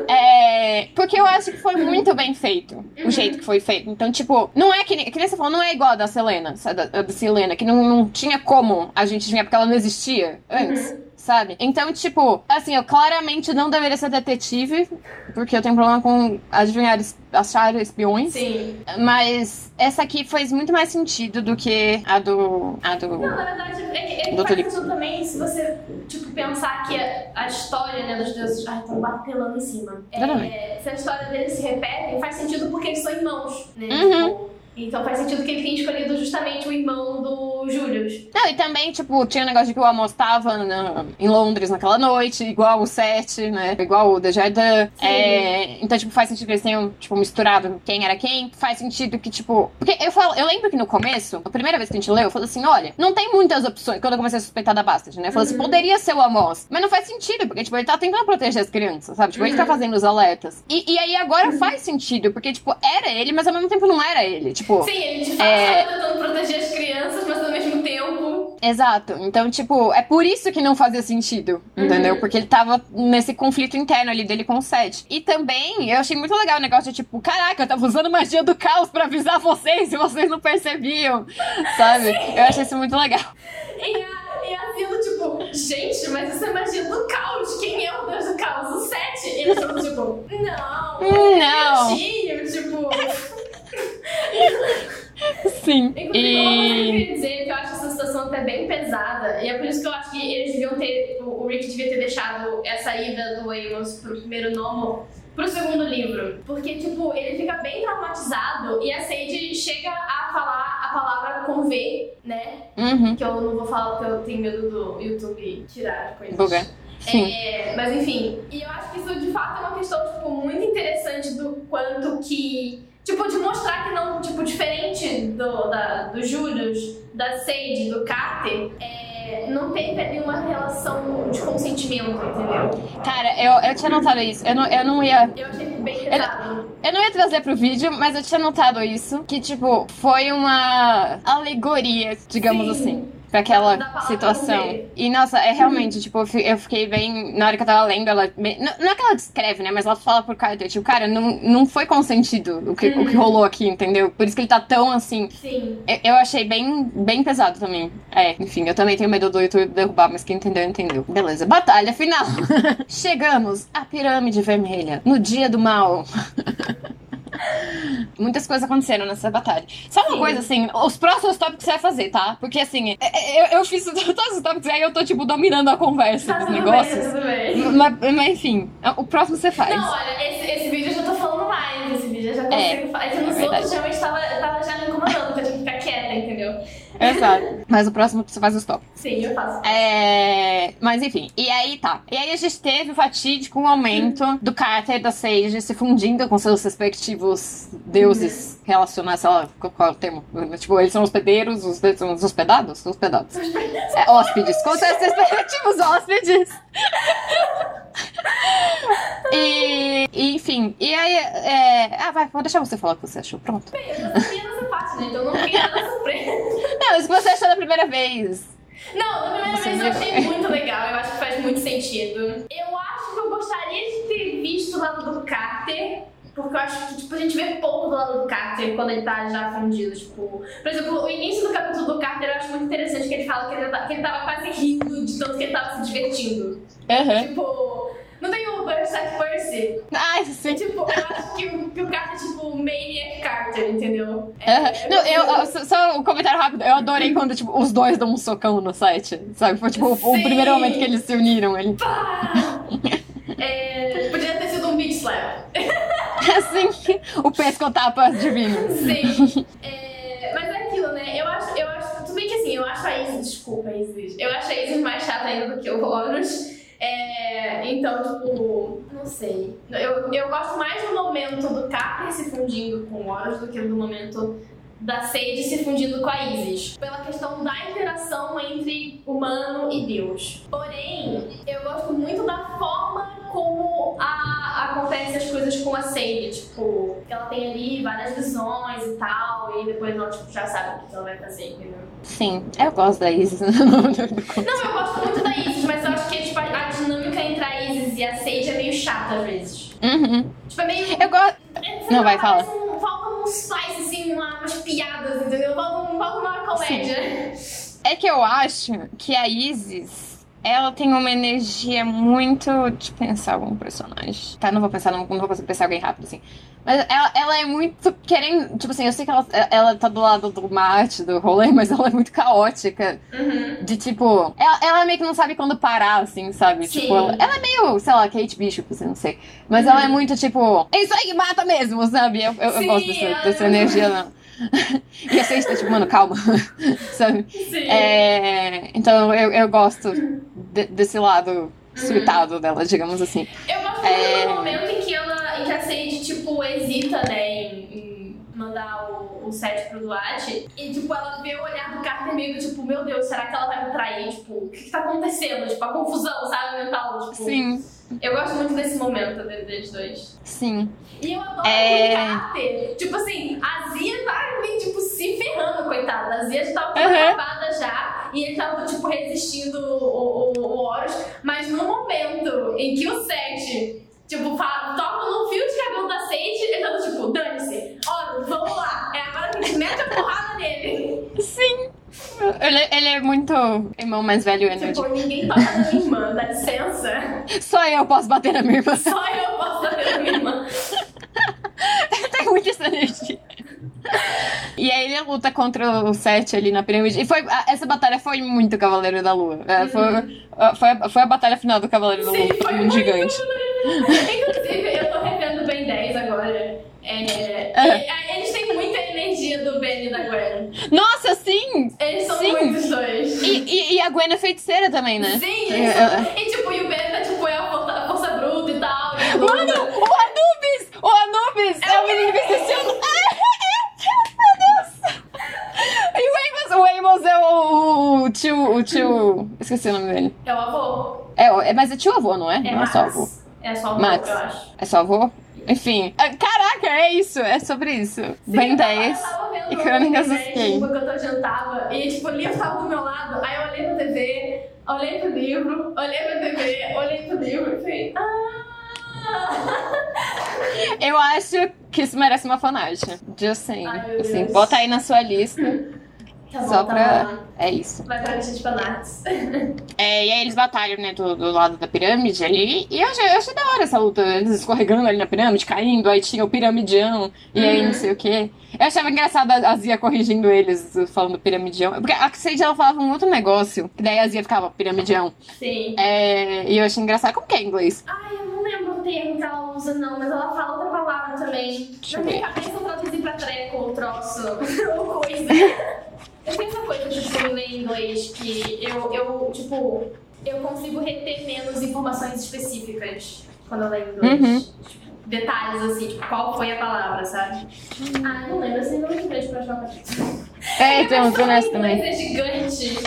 É, porque eu acho que foi muito bem feito, o jeito que foi feito. Então, tipo, não é que que nem você falou, não é igual a da Selena, da, da Selena, que não, não tinha como a gente vinha porque ela não existia antes sabe? Então, tipo, assim, eu claramente não deveria ser detetive, porque eu tenho problema com adivinhar, achar espiões. Sim. Mas essa aqui faz muito mais sentido do que a do. A do... Não, na verdade, é que Doutor faz também se você, tipo, pensar que a, história, né, dos deuses. Ai, estão batelando em cima. É, se a história deles se repete, faz sentido porque eles são irmãos, né? Uhum. Tipo, então faz sentido que ele tenha escolhido justamente o irmão do Julius. Não, e também, tipo, tinha o negócio de que o Amos tava na- em Londres naquela noite, igual o Seth, né? Igual o Desjardins. Sim. É, então, tipo, faz sentido que eles tenham, tipo, misturado quem era quem. Faz sentido que, tipo. Porque eu falo, eu lembro que no começo, a primeira vez que a gente leu, eu falei assim: olha, não tem muitas opções. Quando eu comecei a suspeitar da Bastard, né? Eu falei assim, poderia ser o Amos. Mas não faz sentido, porque, tipo, ele tá tentando proteger as crianças, sabe? Tipo, ele tá fazendo os alertas. E, e aí agora faz sentido, porque, tipo, era ele, mas ao mesmo tempo não era ele. Tipo. Sim, ele de fato É. estava tentando proteger as crianças, mas ao mesmo tempo. Exato. Então, tipo, é por isso que não fazia sentido, entendeu? Porque ele tava nesse conflito interno ali dele com o Seth. E também, eu achei muito legal o negócio de, tipo, caraca, eu tava usando magia do caos pra avisar vocês e vocês não percebiam, sabe? Eu achei isso muito legal. E a, e a tipo, gente, mas isso é magia do caos. Quem é o deus do caos? O Sete? E eles falam, tipo, não. Não. Tio, tipo. Sim. Inclusive, que eu E. queria dizer que eu acho essa situação até bem pesada, e é por isso que eu acho que eles deviam ter. O o Rick devia ter deixado essa ida do Amos pro primeiro nomo pro segundo livro. Porque, tipo, ele fica bem traumatizado e a Sage chega a falar a palavra com V, né? Uhum. Que eu não vou falar porque eu tenho medo do YouTube tirar coisas. Sim. É, mas enfim, e eu acho que isso de fato é uma questão, tipo, muito interessante do quanto que. Tipo, de mostrar que não, tipo, diferente do, da, do Julius, da Sage, do Carter, é, não teve ali uma relação de consentimento, entendeu? Cara, eu, eu tinha notado isso. Eu não, eu não ia. Eu achei bem pesado. Eu não ia trazer pro vídeo, mas eu tinha notado isso. Que, tipo, foi uma alegoria, digamos Sim. assim. Pra aquela situação. E, nossa, é realmente, tipo, eu fi- eu fiquei bem. Na hora que eu tava lendo, ela. bem- não, não é que ela descreve, né? Mas ela fala pro Carter, tipo, cara, não, não foi consentido o que, o que Uhum. rolou aqui, entendeu? Por isso que ele tá tão assim. Sim. Eu, eu achei bem, bem pesado também. É, enfim, eu também tenho medo do YouTube derrubar, mas quem entendeu, entendeu. Beleza, batalha final. Chegamos à Pirâmide Vermelha, no dia do mal. Muitas coisas aconteceram nessa batalha. Só uma Sim. coisa, assim, os próximos tópicos você vai fazer, tá? Porque, assim, é- é- eu, eu fiz todos os tópicos e aí eu tô, tipo, dominando a conversa Tá dos tudo negócios. bem, tudo bem. Mas, mas, enfim, o próximo você faz. Não, olha, esse, esse vídeo eu já tô falando mais, esse vídeo eu já É, consigo falar. É que nos é verdade. outros realmente tava, tava já me incomodando, porque eu tinha que ficar quieta, entendeu? Exato. Mas o próximo você faz os tópicos. Sim, eu faço. É, mas enfim, e aí tá. E aí a gente teve o fatídico momento do Carter e da Sage se fundindo com seus respectivos deuses relacionados, sei lá, qual, qual é o termo? Tipo, eles são hospedeiros, os são os hospedados? Hospedados. É, hóspedes, com seus respectivos hóspedes. E, e, enfim, e aí, é... ah, vai, vou deixar você falar o que você achou, pronto. Eu já sabia dessa parte, né? Então não queria nada surpresa. Não, isso que você achou da primeira vez. Não, na primeira Você vez eu achei muito legal, eu acho que faz muito sentido. Eu acho que eu gostaria de ter visto o lado do Carter, porque eu acho que tipo, a gente vê pouco do lado do Carter quando ele tá já fundido. Tipo, por exemplo, o início do capítulo do Carter eu acho muito interessante que ele fala que ele, tá- que ele tava quase rindo de tanto que ele tava se divertindo. Aham. Tipo, não tem o at Percy? Ai, É, sim. tipo, eu acho que, o- que o Carter é tipo Maniac Carter, entendeu? É, Aham. Não, eu, eu- só- só um comentário rápido. Eu adorei quando, tipo, os dois dão um socão no site, sabe? Foi, tipo, o, o Sim. primeiro momento que eles se uniram. Ele... Pá! É, podia ter sido um beat slap. Assim, o pescotapa divino. Sim. É, mas é aquilo, né? Eu acho, eu acho. Tudo bem que assim, eu acho a Isis. Desculpa, Isis. Eu acho a Isis mais chata ainda do que o Horus. É, então, tipo, não sei. Eu, eu gosto mais do momento do Capri se fundindo com Horus do que do momento da Sage se fundindo com a Isis. Pela questão da interação entre humano e Deus. Porém, eu gosto muito da forma como a, acontecem as coisas com a Sadie, tipo, que ela tem ali várias visões e tal, e depois ela tipo, já sabe o que ela vai fazer, entendeu? Sim, eu gosto da Isis. Não, eu gosto muito da Isis, mas eu acho que tipo, a dinâmica entre a Isis e a Sage é meio chata às vezes. uhum. Tipo, é meio. Eu gosto. é, Não, lá, vai, fala. parece um- Faltam uns faz, assim, uma- umas piadas, entendeu? Falta, um- falta uma comédia. É que eu acho que a Isis. Ela tem uma energia muito de pensar algum personagem. Tá, não vou pensar, não, não vou conseguir pensar alguém rápido, assim. Mas ela, ela é muito querendo. Tipo assim, eu sei que ela, ela tá do lado do mate, do rolê, mas ela é muito caótica. Uhum. De tipo. Ela, ela meio que não sabe quando parar, assim, sabe? Sim. Tipo, ela, ela é meio, sei lá, Kate Bishop, assim, não sei. Mas ela é muito tipo. É isso aí que mata mesmo, sabe? Eu, eu, eu Sim, gosto dessa, dessa energia, não. e a tá tipo, mano, calma. sabe? Sim. É, então eu, eu gosto de- desse lado surtado dela, digamos assim. Eu gosto É. do momento em que, ela, em que a Sage, tipo, hesita, né, o, set pro Duarte. E, tipo, ela vê o olhar do Carter meio tipo, meu Deus, será que ela vai me trair? Tipo, o que, que tá acontecendo? Tipo, a confusão, sabe, mental. Tipo, Sim, Eu gosto muito desse momento de- deles dois. sim. E eu adoro É. o Carter. Tipo assim, a Zia tá meio, tipo, se ferrando, coitada. A Zia já tava Uhum. acabada já. E ele tava, tipo, resistindo o, o, o Horus. Mas no momento em que o Seth, tipo, fala, toca no fio de cabelo da Sage, ele tava, tipo, dane-se. Horus, vamos lá. É a mete a porrada nele. Sim. Ele, ele é muito irmão mais velho energy. Tipo, ninguém toca na minha irmã, dá licença. Só eu posso bater na minha irmã. Só eu posso bater na minha irmã. tem muito essa energia. E aí ele luta contra o Sete ali na pirâmide. E foi, essa batalha foi muito Cavaleiro da Lua. É, foi, a- foi, a, foi a batalha final do Cavaleiro da Lua. Sim, Foi foi um gigante. Inclusive, eu tô revendo Ben 10 agora. É, e- Eles têm muita energia do Ben e da Gwen. Nossa, sim! Eles são Sim. muitos dois. E, e, e a Gwen é feiticeira também, né? Sim, É, eles é, são... E tipo, e o Ben tá tipo, é a força, a força bruta e tal. e. Mano, o Anubis! O Anubis! É, o menino que esqueci o nome. Meu Deus! E o Amos, é o, o tio. O tio. Esqueci o nome dele. É o avô. É, é, mas é tio avô, não é? É não é só avô. Max. É só avô, Max. eu acho. É só avô? Enfim. Ah, Caraca, é isso. É sobre isso. Bem Sim, 10. Eu tava vendo e Crônicas desenho, Game. tipo, enquanto eu jantava. E tipo, o livro tava do meu lado. Aí eu olhei pra TV, olhei pro livro, olhei pra TV, olhei pro livro e falei, ah! Eu acho que isso merece uma fanart. Just saying. Ai, assim, bota aí na sua lista. Tá bom, só tá pra. bom. É isso. Vai pra lista de fanarts. É, e aí eles batalham, né, do, do lado da pirâmide ali. E eu achei, eu achei da hora essa luta. Eles escorregando ali na pirâmide, caindo, aí tinha o piramidião, e aí Uhum. não sei o quê. Eu achava engraçado a a Zia corrigindo eles, falando piramidião. Porque a Sage, ela falava um outro negócio, que daí a Zia ficava piramidião. Sim. É, e eu achei engraçado. Como que é em inglês? Ai, eu não lembro o termo que ela usa, não, mas ela fala outra palavra também. Deixa Na eu minha cabeça eu traduzi pra treco ou troço ou coisa. Eu tenho essa coisa, tipo, ler inglês que eu, eu, tipo, eu consigo reter menos informações específicas quando eu leio inglês. Uhum. Detalhes assim, tipo, qual foi a palavra, sabe? Ah, não lembro, assim, não inglês pra achar o capítulo. É, tem um nessa também. é gigante.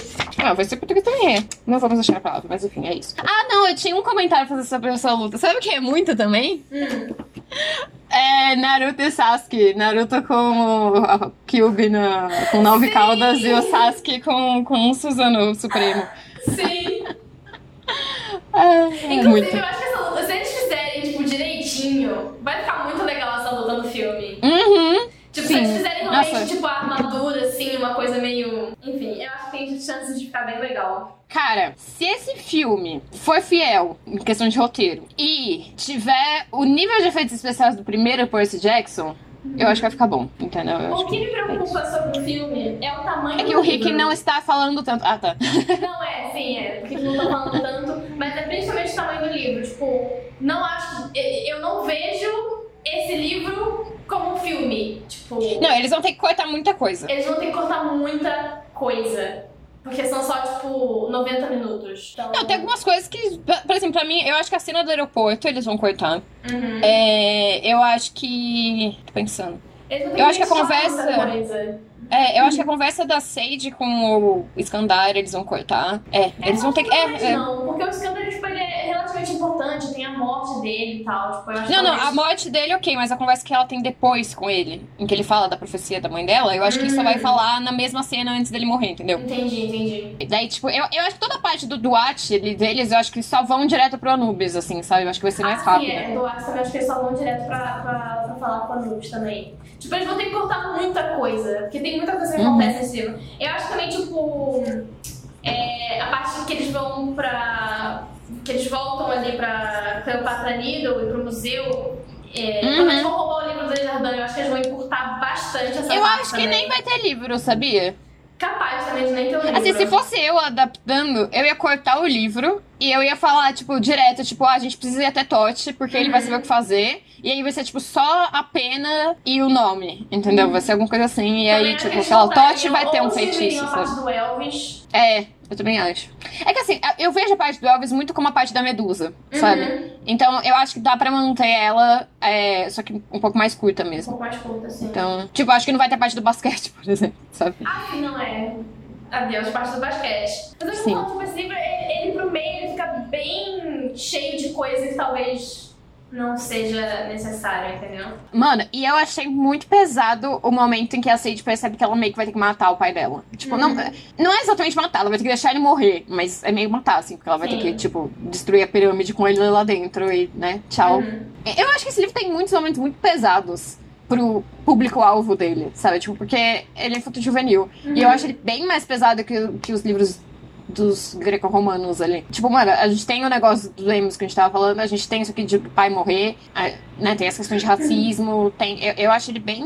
Ah, vai ser português também é. Não vamos achar a palavra, mas enfim, é isso. Ah, não, eu tinha um comentário pra fazer sobre essa luta. Sabe o que é muito também? Hum. É Naruto e Sasuke. Naruto com o a Kyuubi na, com nove Sim! caudas e o Sasuke com, com um Suzano Supremo. Sim. Ah, é Inclusive, muito. eu acho que essa luta, se eles fizerem, tipo, direitinho, vai ficar muito legal essa luta no filme. Uhum. Tipo, Sim. se eles fizerem realmente, Nossa. tipo, a armadura, assim, uma coisa meio... Enfim, eu acho que tem chances de ficar bem legal. Cara, se esse filme for fiel em questão de roteiro e tiver o nível de efeitos especiais do primeiro Percy Jackson, eu acho que vai ficar bom, entendeu? Eu O que me preocupa sobre o filme é o tamanho É que o Rick livro. não está falando tanto. Ah, tá. Não, é, sim, é. O Rick não tá falando tanto, mas é principalmente o tamanho do livro. Tipo, não acho... Eu não vejo esse livro como um filme. Tipo... Não, eles vão ter que cortar muita coisa. Eles vão ter que cortar muita coisa. Porque são só, tipo, 90 minutos. Então... Não, tem algumas coisas que, por exemplo, pra mim, eu acho que a cena do aeroporto eles vão cortar. Uhum. É, eu acho que. Tô pensando. Eu acho que a conversa- Coisa. É, eu acho que a conversa da Sage com o Skandar eles vão cortar. É, eles vão ter que. Não, É, é. não, porque o Scandal, tipo, é relativamente importante, tem a morte dele e tal. Tipo, eu acho Não, que não, a morte dele, ok, mas a conversa que ela tem depois com ele, em que ele fala da profecia da mãe dela, eu acho que ele só vai falar na mesma cena antes dele morrer, entendeu? Entendi, entendi. Daí, tipo, eu, eu acho que toda a parte do Duarte deles, eu acho que só vão direto pro Anubis, assim, sabe? Eu acho que vai ser mais Ah, rápido. Sim, é. Do Axis também acho que eles só vão direto pra, pra, pra falar com a Nubes também. Tipo, eles vão ter que cortar muita coisa, porque tem muita coisa que Uhum. acontece nesse livro. Eu acho também, tipo, é, a parte que eles vão pra. Que eles voltam ali pra Cleopatra Needle e pro museu. É, Uhum. Eles vão roubar o livro do Desjardins, eu acho que eles vão encurtar bastante essa Eu acho que também. nem vai ter livro, sabia? Capaz também de nem ter o livro. Assim, se fosse eu adaptando, eu ia cortar o livro e eu ia falar, tipo, direto, tipo, ah, a gente precisa ir até Tote, porque ele vai saber o que fazer. E aí vai ser, tipo, só a pena e o nome, entendeu? Vai ser alguma coisa assim. E Também aí, tipo, sei lá, Tote vai ter um feitiço, sabe? do Elvis. É, eu também acho. É que assim, eu vejo a parte do Elvis muito como a parte da Medusa, sabe? Uhum. Então eu acho que dá pra manter ela, é, só que um pouco mais curta Um mesmo. pouco mais curta, assim. Então, tipo, acho que não vai ter a parte do basquete, por exemplo, sabe? Ah, sim, não é. Adeus, parte do basquete. Mas eu Sim. falo, tipo, esse livro, ele, ele pro meio, ele fica bem cheio de coisas que talvez não seja necessário, entendeu? Mano, e eu achei muito pesado o momento em que a Sage percebe que ela meio que vai ter que matar o pai dela. Tipo, não, não é exatamente matar, ela vai ter que deixar ele morrer, mas é meio matar, assim, porque ela vai ter Sim. que, tipo, destruir a pirâmide com ele lá dentro e, né, tchau. Uhum. Eu acho que esse livro tem muitos momentos muito pesados pro público-alvo dele, sabe? Tipo, porque ele é infanto juvenil. E eu acho ele bem mais pesado que, que os livros dos greco-romanos ali. Tipo, mano, a gente tem o negócio dos Lemos que a gente tava falando, a gente tem isso aqui de pai morrer, né? Tem as questões de racismo, tem... Eu, eu acho ele bem...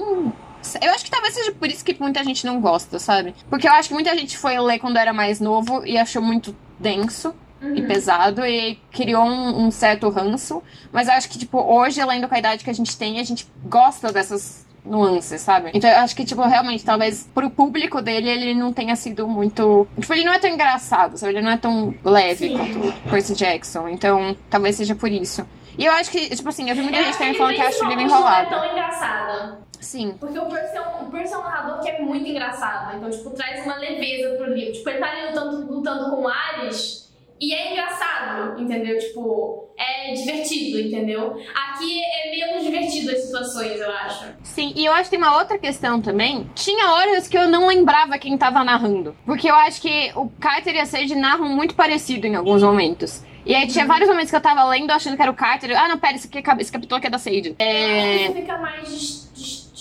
Eu acho que talvez seja por isso que muita gente não gosta, sabe? Porque eu acho que muita gente foi ler quando era mais novo e achou muito denso e pesado e criou um, um certo ranço. Mas eu acho que, tipo, hoje, além com a idade que a gente tem, a gente gosta dessas nuances, sabe? Então eu acho que, tipo, realmente, talvez pro público dele, ele não tenha sido muito. Tipo, ele não é tão engraçado, sabe? Ele não é tão leve Sim. quanto o Percy Jackson. Então, talvez seja por isso. E eu acho que, tipo assim, eu vi muita Eu gente acho também que falando que acha o livro principalmente não é enrolado. tão engraçado. Sim. Porque o Percy, é um, o Percy é um narrador que é muito engraçado. Então, tipo, traz uma leveza pro livro. Tipo, ele tá ali lutando, lutando com Ares e é engraçado, entendeu? Tipo, é divertido, entendeu? Aqui é menos divertido as situações, eu acho. Sim, e eu acho que tem uma outra questão também. Tinha horas que eu não lembrava quem tava narrando. Porque eu acho que o Carter e a Sage narram muito parecido em alguns momentos. E aí tinha vários momentos que eu tava lendo achando que era o Carter. Ah, não, pera, esse, aqui, é esse capítulo aqui é da Sage. É. Fica mais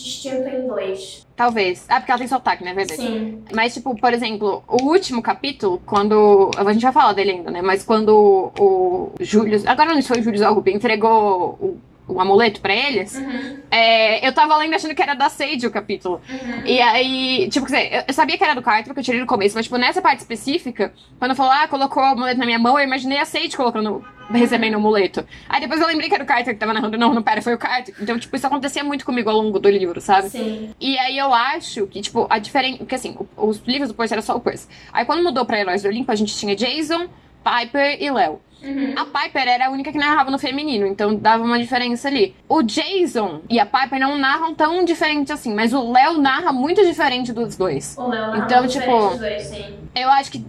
distinto em inglês. Talvez. Ah, porque ela tem sotaque, né? Verdade. Sim. Mas, tipo, por exemplo, o último capítulo, quando. A gente vai falar dele ainda, né? Mas quando o Júlio. Agora não sei se foi o Júlio Alrubi, entregou o, o amuleto pra eles. Uhum. É, eu tava lendo achando que era da Sage o capítulo. Uhum. E aí, tipo, quer dizer, eu- sabia que era do Carter, porque eu tirei no começo, mas, tipo, nessa parte específica, quando falou, ah, colocou o amuleto na minha mão, eu imaginei a Sage colocando, recebendo o amuleto. Aí depois eu lembrei que era o Carter que tava narrando, não, não, pera, foi o Carter. Então, tipo, isso acontecia muito comigo ao longo do livro, sabe? Sim. E aí eu acho que, tipo, a diferença. Porque assim, os livros do Percy era só o Percy. Aí quando mudou pra Heróis do Olimpo, a gente tinha Jason, Piper e Léo. Uhum. A Piper era a única que narrava no feminino, então dava uma diferença ali. O Jason e a Piper não narram tão diferente assim, mas o Léo narra muito diferente dos dois. O Léo narra Então, muito tipo, diferente dos dois, sim. Eu acho que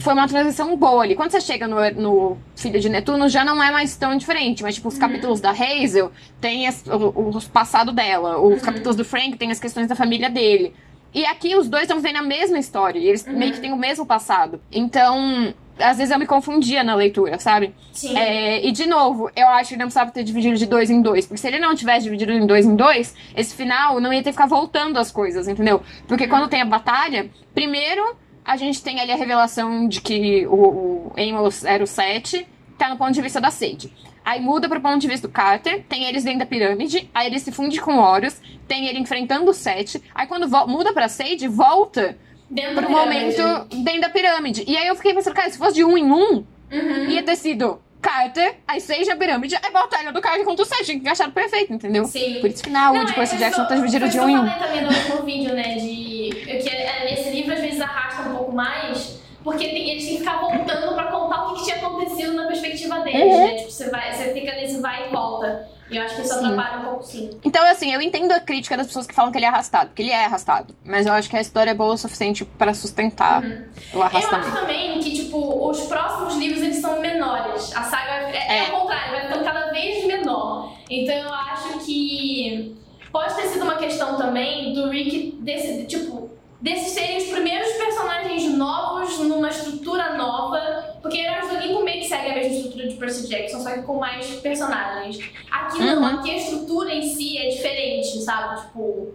foi uma transição boa ali. Quando você chega no, no Filho de Netuno, já não é mais tão diferente. Mas, tipo, os capítulos da Hazel tem as- o, o passado dela. Os capítulos do Frank tem as questões da família dele. E aqui os dois estão vendo a mesma história. E eles meio que têm o mesmo passado. Então, às vezes eu me confundia na leitura, sabe? Sim. É, e de novo, eu acho que não precisava ter dividido de dois em dois. Porque se ele não tivesse dividido em dois em dois, esse final não ia ter que ficar voltando as coisas, entendeu? Porque quando tem a batalha, primeiro a gente tem ali a revelação de que o, o Amos era o 7, tá no ponto de vista da Sage. Aí muda pro ponto de vista do Carter, tem eles dentro da pirâmide, aí ele se funde com Horus, tem ele enfrentando o 7, aí quando muda pra Sage, volta Dentro pro da momento dentro da pirâmide. E aí eu fiquei pensando, cara, se fosse de um em um, Uhum. ia ter sido Carter, aí Sage a pirâmide, aí batalha do Carter contra o Sage, tinha que encaixar perfeito, entendeu? Sim. Por isso que na de Percy é, Jackson foi de um em eu um. falei também no último vídeo, né? De. Que é, esse livro às vezes arrasta um pouco mais, porque tem- eles têm que ficar voltando pra contar o que, que tinha acontecido na perspectiva deles, Uhum. né? Tipo, você, vai, você fica nesse vai e volta. E eu acho que isso sim. atrapalha um pouco, sim. Então, é assim, eu entendo a crítica das pessoas que falam que ele é arrastado, porque ele é arrastado. Mas eu acho que a história é boa o suficiente para sustentar uhum. o arrastamento. Eu acho também que, tipo, os próximos livros, eles são menores. A saga é, é. é, é. ao contrário, vai ficando cada vez menor. Então, eu acho que pode ter sido uma questão também do Rick, decidir tipo, desses serem os primeiros personagens novos numa estrutura nova, porque Heróis do Olimpo meio que segue a mesma estrutura de Percy Jackson, só que com mais personagens. Aqui não, Uhum. aqui a estrutura em si é diferente, sabe? Tipo.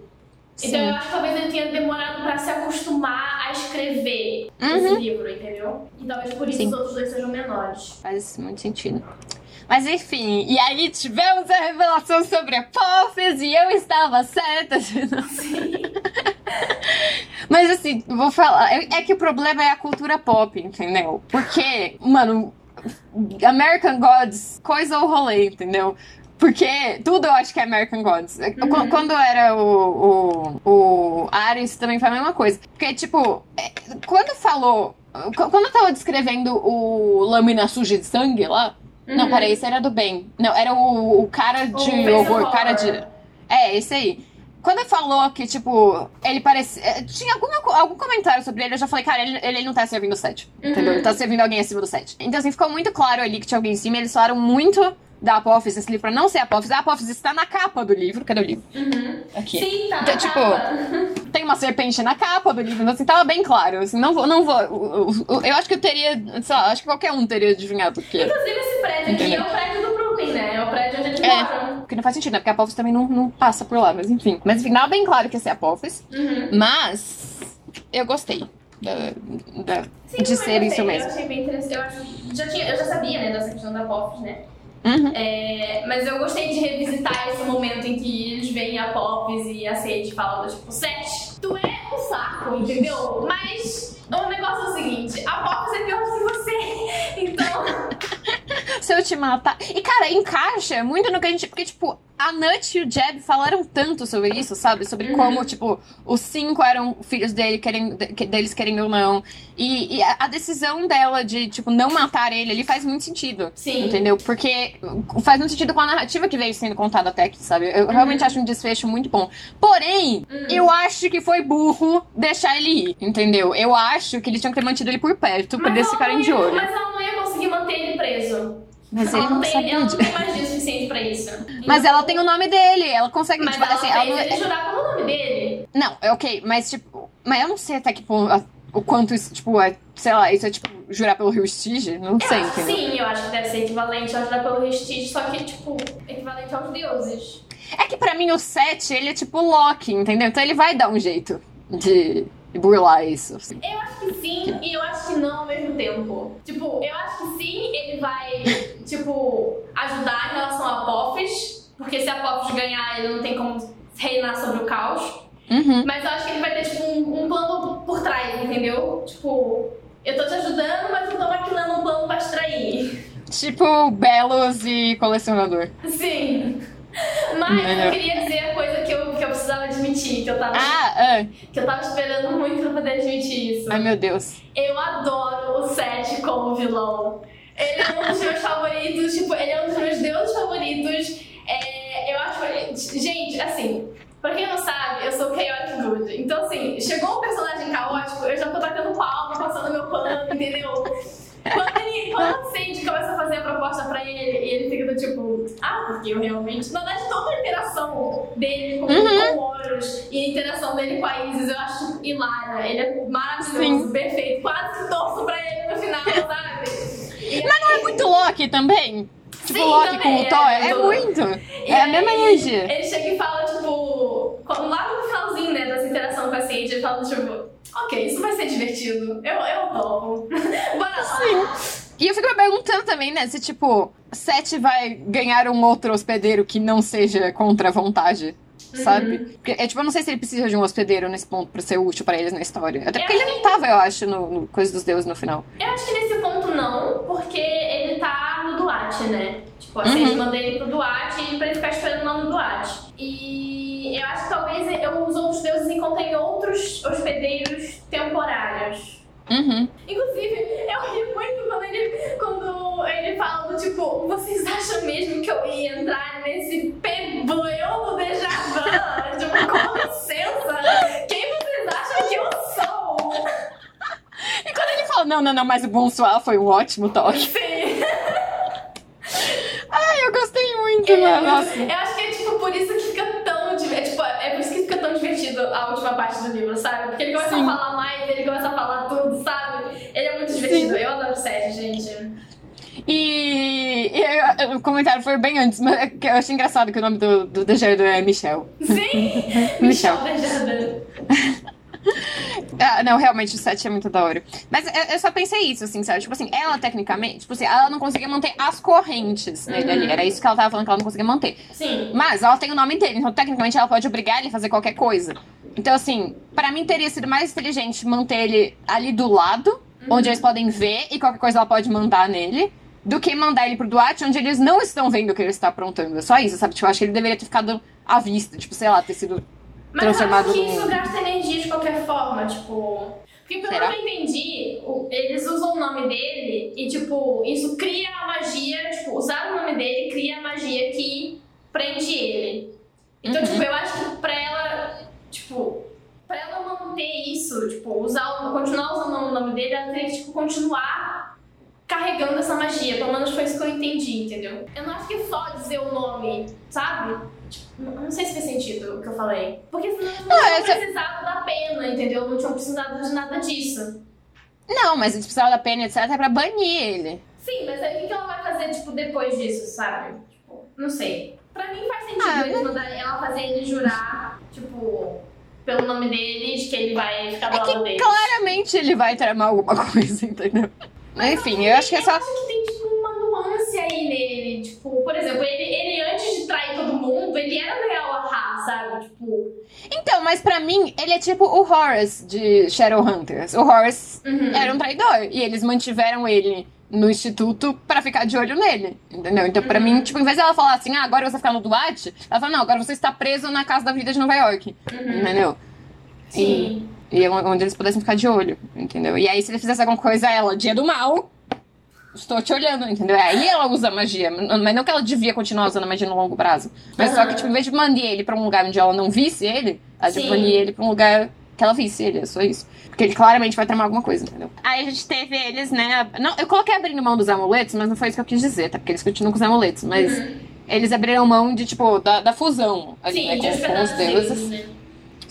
Então Sim. eu acho que talvez ele tenha demorado pra se acostumar a escrever Uhum. esse livro, entendeu? E talvez por isso Sim. os outros dois sejam menores. Faz muito sentido. Mas enfim, e aí tivemos a revelação sobre a Apophis e eu estava certa. Mas assim, vou falar. É é que o problema é a cultura pop, entendeu? Porque, mano, American Gods coisa o rolê, entendeu? Porque tudo eu acho que é American Gods. Qu- Quando era o, o, o Ares também foi a mesma coisa. Porque, tipo, é, quando falou. qu- Quando eu tava descrevendo o Lâmina Suja de Sangue lá. Não, Uhum. peraí, esse era do bem. Não, era o, o cara de Face horror, cara de. É, esse aí. Quando falou que, tipo, ele parecia. eh, Tinha alguma, algum comentário sobre ele, eu já falei, cara, ele, ele não tá servindo o 7. Entendeu? Ele tá servindo alguém acima do 7. Então, assim, ficou muito claro ali que tinha alguém em cima. Eles falaram muito da Apophis, esse livro, pra não ser Apophis. A Apophis está na capa do livro. Cadê o livro? Uhum. Aqui. Sim, tá. Então, tipo, capa. Tem uma serpente na capa do livro, então, assim, tava bem claro. Assim, não vou. Não vou eu acho que eu teria. Sei lá, acho que qualquer um teria adivinhado o que era. Inclusive, esse prédio aqui é o prédio do Brooklyn, né? É o prédio onde eles É. moram. Porque não faz sentido, né? Porque a Apophis também não, não passa por lá, mas enfim. Mas enfim, tava bem claro que ia ser a Apophis. Uhum. Mas eu gostei da, da- Sim, de ser isso mesmo. Eu achei bem interessante. Eu, acho, já tinha, eu já sabia, né, dessa questão da Pops, né? Uhum. É, mas eu gostei de revisitar esse momento em que eles veem a Pops e a Sage falando, tipo, Sete, tu é um saco, entendeu? Mas o negócio é o seguinte, a Pops é pior que você. Então, Se eu te matar. E, cara, encaixa muito no que a gente. Porque, tipo, a Nut e o Jeb falaram tanto sobre isso, sabe? Sobre Uhum. como, tipo, os cinco eram filhos dele, querendo, de- deles querendo ou não. E, e a, decisão dela de, tipo, não matar ele, ele faz muito sentido. sim. Entendeu? Porque faz muito sentido com a narrativa que veio sendo contada até aqui, sabe? Eu Uhum. realmente acho um desfecho muito bom. Porém, Hum. eu acho que foi burro deixar ele ir, entendeu? Eu acho que eles tinham que ter mantido ele por perto pra Mas eles ela ficarem de olho. Mas ela não ia conseguir manter ele preso. Mas ela ele não tem, sabia ela não tem magia suficiente pra isso. Mas ela tem o nome dele, ela consegue. Mas tipo, ela assim, fez ela não... ele jurar pelo nome dele. não, é ok, mas tipo. Mas eu não sei até que ponto. O quanto isso, tipo, é. Sei lá, isso é tipo jurar pelo Rio Stige? Não Eu sei, acho entendeu? sim, eu acho que deve ser equivalente a jurar pelo vestígio, só que, tipo, equivalente aos deuses. É que pra mim o 7, ele é tipo Loki, entendeu? Então ele vai dar um jeito de burlar isso. assim. Eu acho que sim e eu acho que não ao mesmo tempo. Tipo, eu acho que sim, ele vai, tipo, ajudar em relação a Apophis, porque se a Apophis ganhar, ele não tem como reinar sobre o caos. Uhum. Mas eu acho que ele vai ter, tipo, um, um plano por trás, entendeu? Tipo, eu tô te ajudando, mas eu tô maquinando um plano pra te trair. Tipo, Belos e colecionador. Sim. Mas Melhor. eu queria dizer a coisa precisava admitir, que eu tava, Ah, ah, que eu tava esperando muito pra poder admitir isso. ai meu Deus. Eu adoro o Seth como vilão. Ele é um dos meus favoritos, tipo, ele é um dos meus deuses favoritos. É, eu acho. Gente, assim, pra quem não sabe, eu sou chaotic good. Então, assim, chegou um personagem caótico, eu já tô batendo palma, passando meu pano, entendeu? Quando, ele, quando Sandy começa a fazer a proposta pra ele, e ele fica do tipo, ah, porque eu realmente. Na verdade, toda a interação dele com, com o Horus e a interação dele com a Isis, eu acho hilária. Ele é maravilhoso, Sim. perfeito. Quase torço pra ele no final, sabe? E Mas não é muito Loki também? Tipo, Sim, Loki também, com o Thor? É, é, do- muito. É a aí, mesma energia. Ele chega e fala, tipo, lá no finalzinho, né, dessa interação com a Sandy, ele fala, tipo, ok, isso vai ser divertido. Eu, eu topo. Bora lá. Sim. E eu fico me perguntando também, né, se tipo, Sete vai ganhar um outro hospedeiro que não seja contra a vontade. Sabe? Porque, é, tipo, eu não sei se ele precisa de um hospedeiro nesse ponto pra ser útil pra eles na história. Até porque Eu ele não tava, eu acho, no, no Coisa dos Deuses no final. Eu acho que nesse ponto não, porque ele tá no Duarte, né? Tipo, a Uhum. Sandy manda ele pro Duarte pra ele ficar esperando lá no Duarte. E eu acho que talvez eu- os outros deuses encontrem outros hospedeiros temporários. Uhum. Inclusive, eu ri muito quando ele, quando ele fala do tipo, vocês acham mesmo que eu ia entrar nesse pebleu déjà vu? tipo, com licença, quem vocês acham que eu sou? E quando ele fala, não, não, não, mas o Bonsoir foi um ótimo toque. Sim. Ai, eu gostei muito. É, nossa. Eu acho que é tipo por isso que fica tão. É, tipo, é por isso que fica tão divertido a última parte do livro, sabe? Porque ele começa Sim. a falar mais, ele começa a falar tudo, sabe? Ele é muito divertido. Eu adoro série, gente. E, e o comentário foi bem antes, mas é eu achei engraçado que o nome do, do é Michel. Sim! Michel. Desjardins. Ah, não, realmente o set é muito da hora. Mas eu, eu só pensei isso, assim, sabe? Tipo assim, ela tecnicamente, tipo assim, ela não conseguia manter as correntes nele ali. Era isso que ela tava falando que ela não conseguia manter. Sim. Mas ela tem o nome dele, então tecnicamente ela pode obrigar ele a fazer qualquer coisa. Então, assim, pra mim teria sido mais inteligente manter ele ali do lado, onde eles podem ver e qualquer coisa ela pode mandar nele, do que mandar ele pro Duarte, onde eles não estão vendo o que ele está aprontando. É só isso, sabe? Tipo, eu acho que ele deveria ter ficado à vista, tipo, sei lá, ter sido Mas eu transformado acho que isso gasta energia de qualquer forma, tipo. Porque pelo Será? que eu entendi, eles usam o nome dele e, tipo, isso cria a magia, tipo, usar o nome dele cria a magia que prende ele. Então, Uhum. tipo, eu acho que pra ela, tipo, pra ela manter isso, tipo, usar o, continuar usando o nome dele, ela teria que, tipo, continuar carregando essa magia. Pelo menos foi isso que eu entendi, entendeu? Eu não acho que é só dizer o nome, sabe? Não não sei se fez sentido o que eu falei. Porque senão eles não Não, essa- da pena, entendeu? Não tinham precisado de nada disso. Não, mas eles precisavam da pena, etc, pra banir ele. Sim, mas aí o que ela vai fazer, tipo, depois disso, sabe? Tipo, não sei. Pra mim faz sentido Ah, eles mandarem ela fazer ele jurar, tipo, pelo nome dele, de que ele vai ficar do É lado claramente ele vai tramar alguma coisa, entendeu? Mas enfim, eu acho que é só. Eu acho que tem, tipo, uma nuance aí nele. Tipo, por exemplo, ele, ele antes mundo, ele era leal a sabe? Tipo. Então, mas pra mim, ele é tipo o Horace de Shadowhunters. O Horace Uhum. era um traidor. E eles mantiveram ele no instituto pra ficar de olho nele. Entendeu? Então, pra Uhum. mim, tipo, em vez dela falar assim, ah, agora você vai ficar no Duarte, ela fala, não, agora você está preso na Casa da Vida de Nova York. Uhum. Entendeu? Sim. E é onde eles pudessem ficar de olho, entendeu? E aí, se ele fizesse alguma coisa, ela, dia do mal, estou te olhando, entendeu? Aí ela usa a magia, mas não que ela devia continuar usando a magia no longo prazo. Mas só que, tipo, em vez de banir ele pra um lugar onde ela não visse ele, ela Sim. devia banir ele pra um lugar que ela visse ele, é só isso. Porque ele claramente vai tramar alguma coisa, entendeu? Aí a gente teve eles, né? Não, eu coloquei abrindo mão dos amuletos, mas não foi isso que eu quis dizer, tá? Porque eles continuam com os amuletos, mas eles abriram mão de, tipo, da, da fusão ali, Sim, né? Com, com os deuses, né?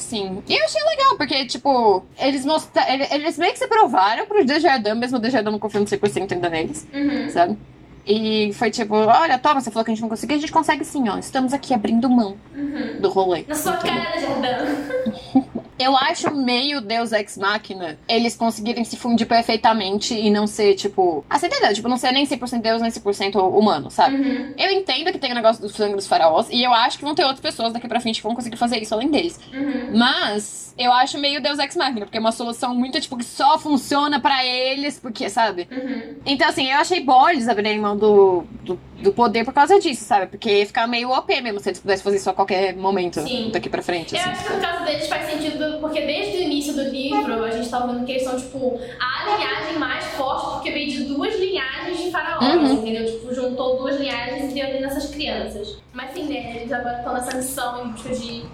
Sim. E eu achei legal, porque, tipo, eles mostraram. Eles meio que se provaram pro Desjardins, mesmo o Desjardins não confiando 100% ainda neles, Uhum. sabe? E foi tipo, olha, toma, você falou que a gente não conseguiu, a gente consegue sim, ó. Estamos aqui abrindo mão Uhum. do rolê. Na sua cara, Jardim. Eu acho meio Deus Ex Machina eles conseguirem se fundir perfeitamente e não ser, tipo. Ah, você entendeu? Tipo, não ser nem 100% Deus, nem 100% humano, sabe? Uhum. Eu entendo que tem o negócio do sangue dos faraós, e eu acho que vão ter outras pessoas daqui pra frente que vão conseguir fazer isso além deles. Uhum. Mas eu acho meio Deus Ex Machina, porque é uma solução muito, tipo, que só funciona pra eles, porque, sabe? Uhum. Então, assim, eu achei bom eles abrirem mão do, do, do poder por causa disso, sabe? Porque ia ficar meio OP mesmo se eles pudessem fazer isso a qualquer momento Sim. daqui pra frente, Eu assim. acho que no caso deles faz sentido, porque desde o início do livro a gente tá vendo que eles são, tipo, a linhagem mais forte, porque veio de duas linhagens de faraós, Uhum. entendeu? Tipo, juntou duas linhagens e deu ali nessas crianças. Mas sim, né, eles agora estão nessa missão em busca de.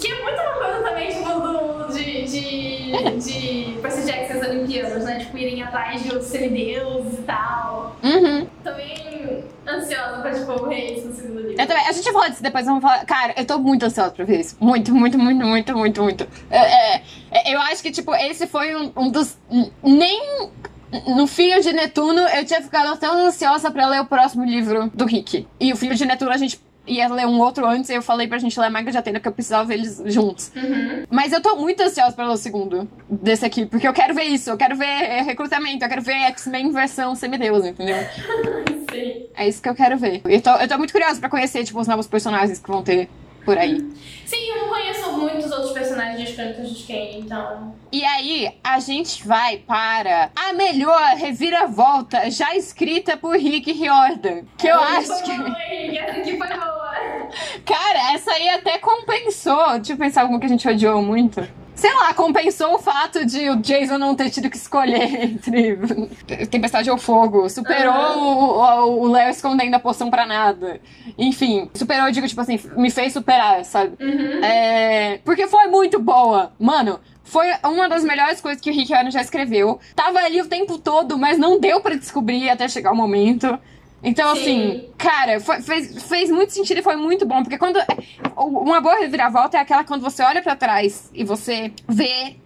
Que é muito uma coisa também, tipo, do, de, de, de Percy Jackson as Olimpíadas, né? Tipo, irem atrás de outros semideuses e tal. Uhum. Também ansiosa pra, tipo, ver isso no segundo livro. Eu também. A gente vai falar disso depois, vamos falar. Cara, eu tô muito ansiosa pra ver isso. Muito, muito, muito, muito, muito, muito. É, é, é, eu acho que, tipo, esse foi um, um dos. Nem. No Filho de Netuno, eu tinha ficado tão ansiosa pra ler o próximo livro do Rick. E o Filho de Netuno, a gente ia ler um outro antes, e eu falei pra gente ler a Maga de Atena, que eu precisava ver eles juntos. Uhum. Mas eu tô muito ansiosa pra ler o segundo desse aqui, porque eu quero ver isso, eu quero ver é, recrutamento, eu quero ver X-Men versão semideus, entendeu? Sim. É isso que eu quero ver. Eu tô, eu tô muito curiosa pra conhecer, tipo, os novos personagens que vão ter por aí. Sim, eu não conheço muitos outros personagens de As Crônicas de Kane, então. E aí, a gente vai para a melhor reviravolta já escrita por Rick Riordan. Que eu acho que. Foi, essa aqui foi boa. Cara, essa aí até compensou. Deixa eu pensar alguma que a gente odiou muito. Sei lá, compensou o fato de o Jason não ter tido que escolher entre Tempestade ou Fogo. Superou Aham. o- Léo escondendo a poção pra nada. Enfim, superou, eu digo, tipo assim, me fez superar, sabe? Uhum. É, porque foi muito boa. Mano, foi uma das melhores coisas que o Rick Riordan já escreveu. Tava ali o tempo todo, mas não deu pra descobrir até chegar o momento. Então, Sim. assim, cara, foi- fez, fez muito sentido e foi muito bom. Porque quando. Uma boa reviravolta é aquela quando você olha pra trás e você vê.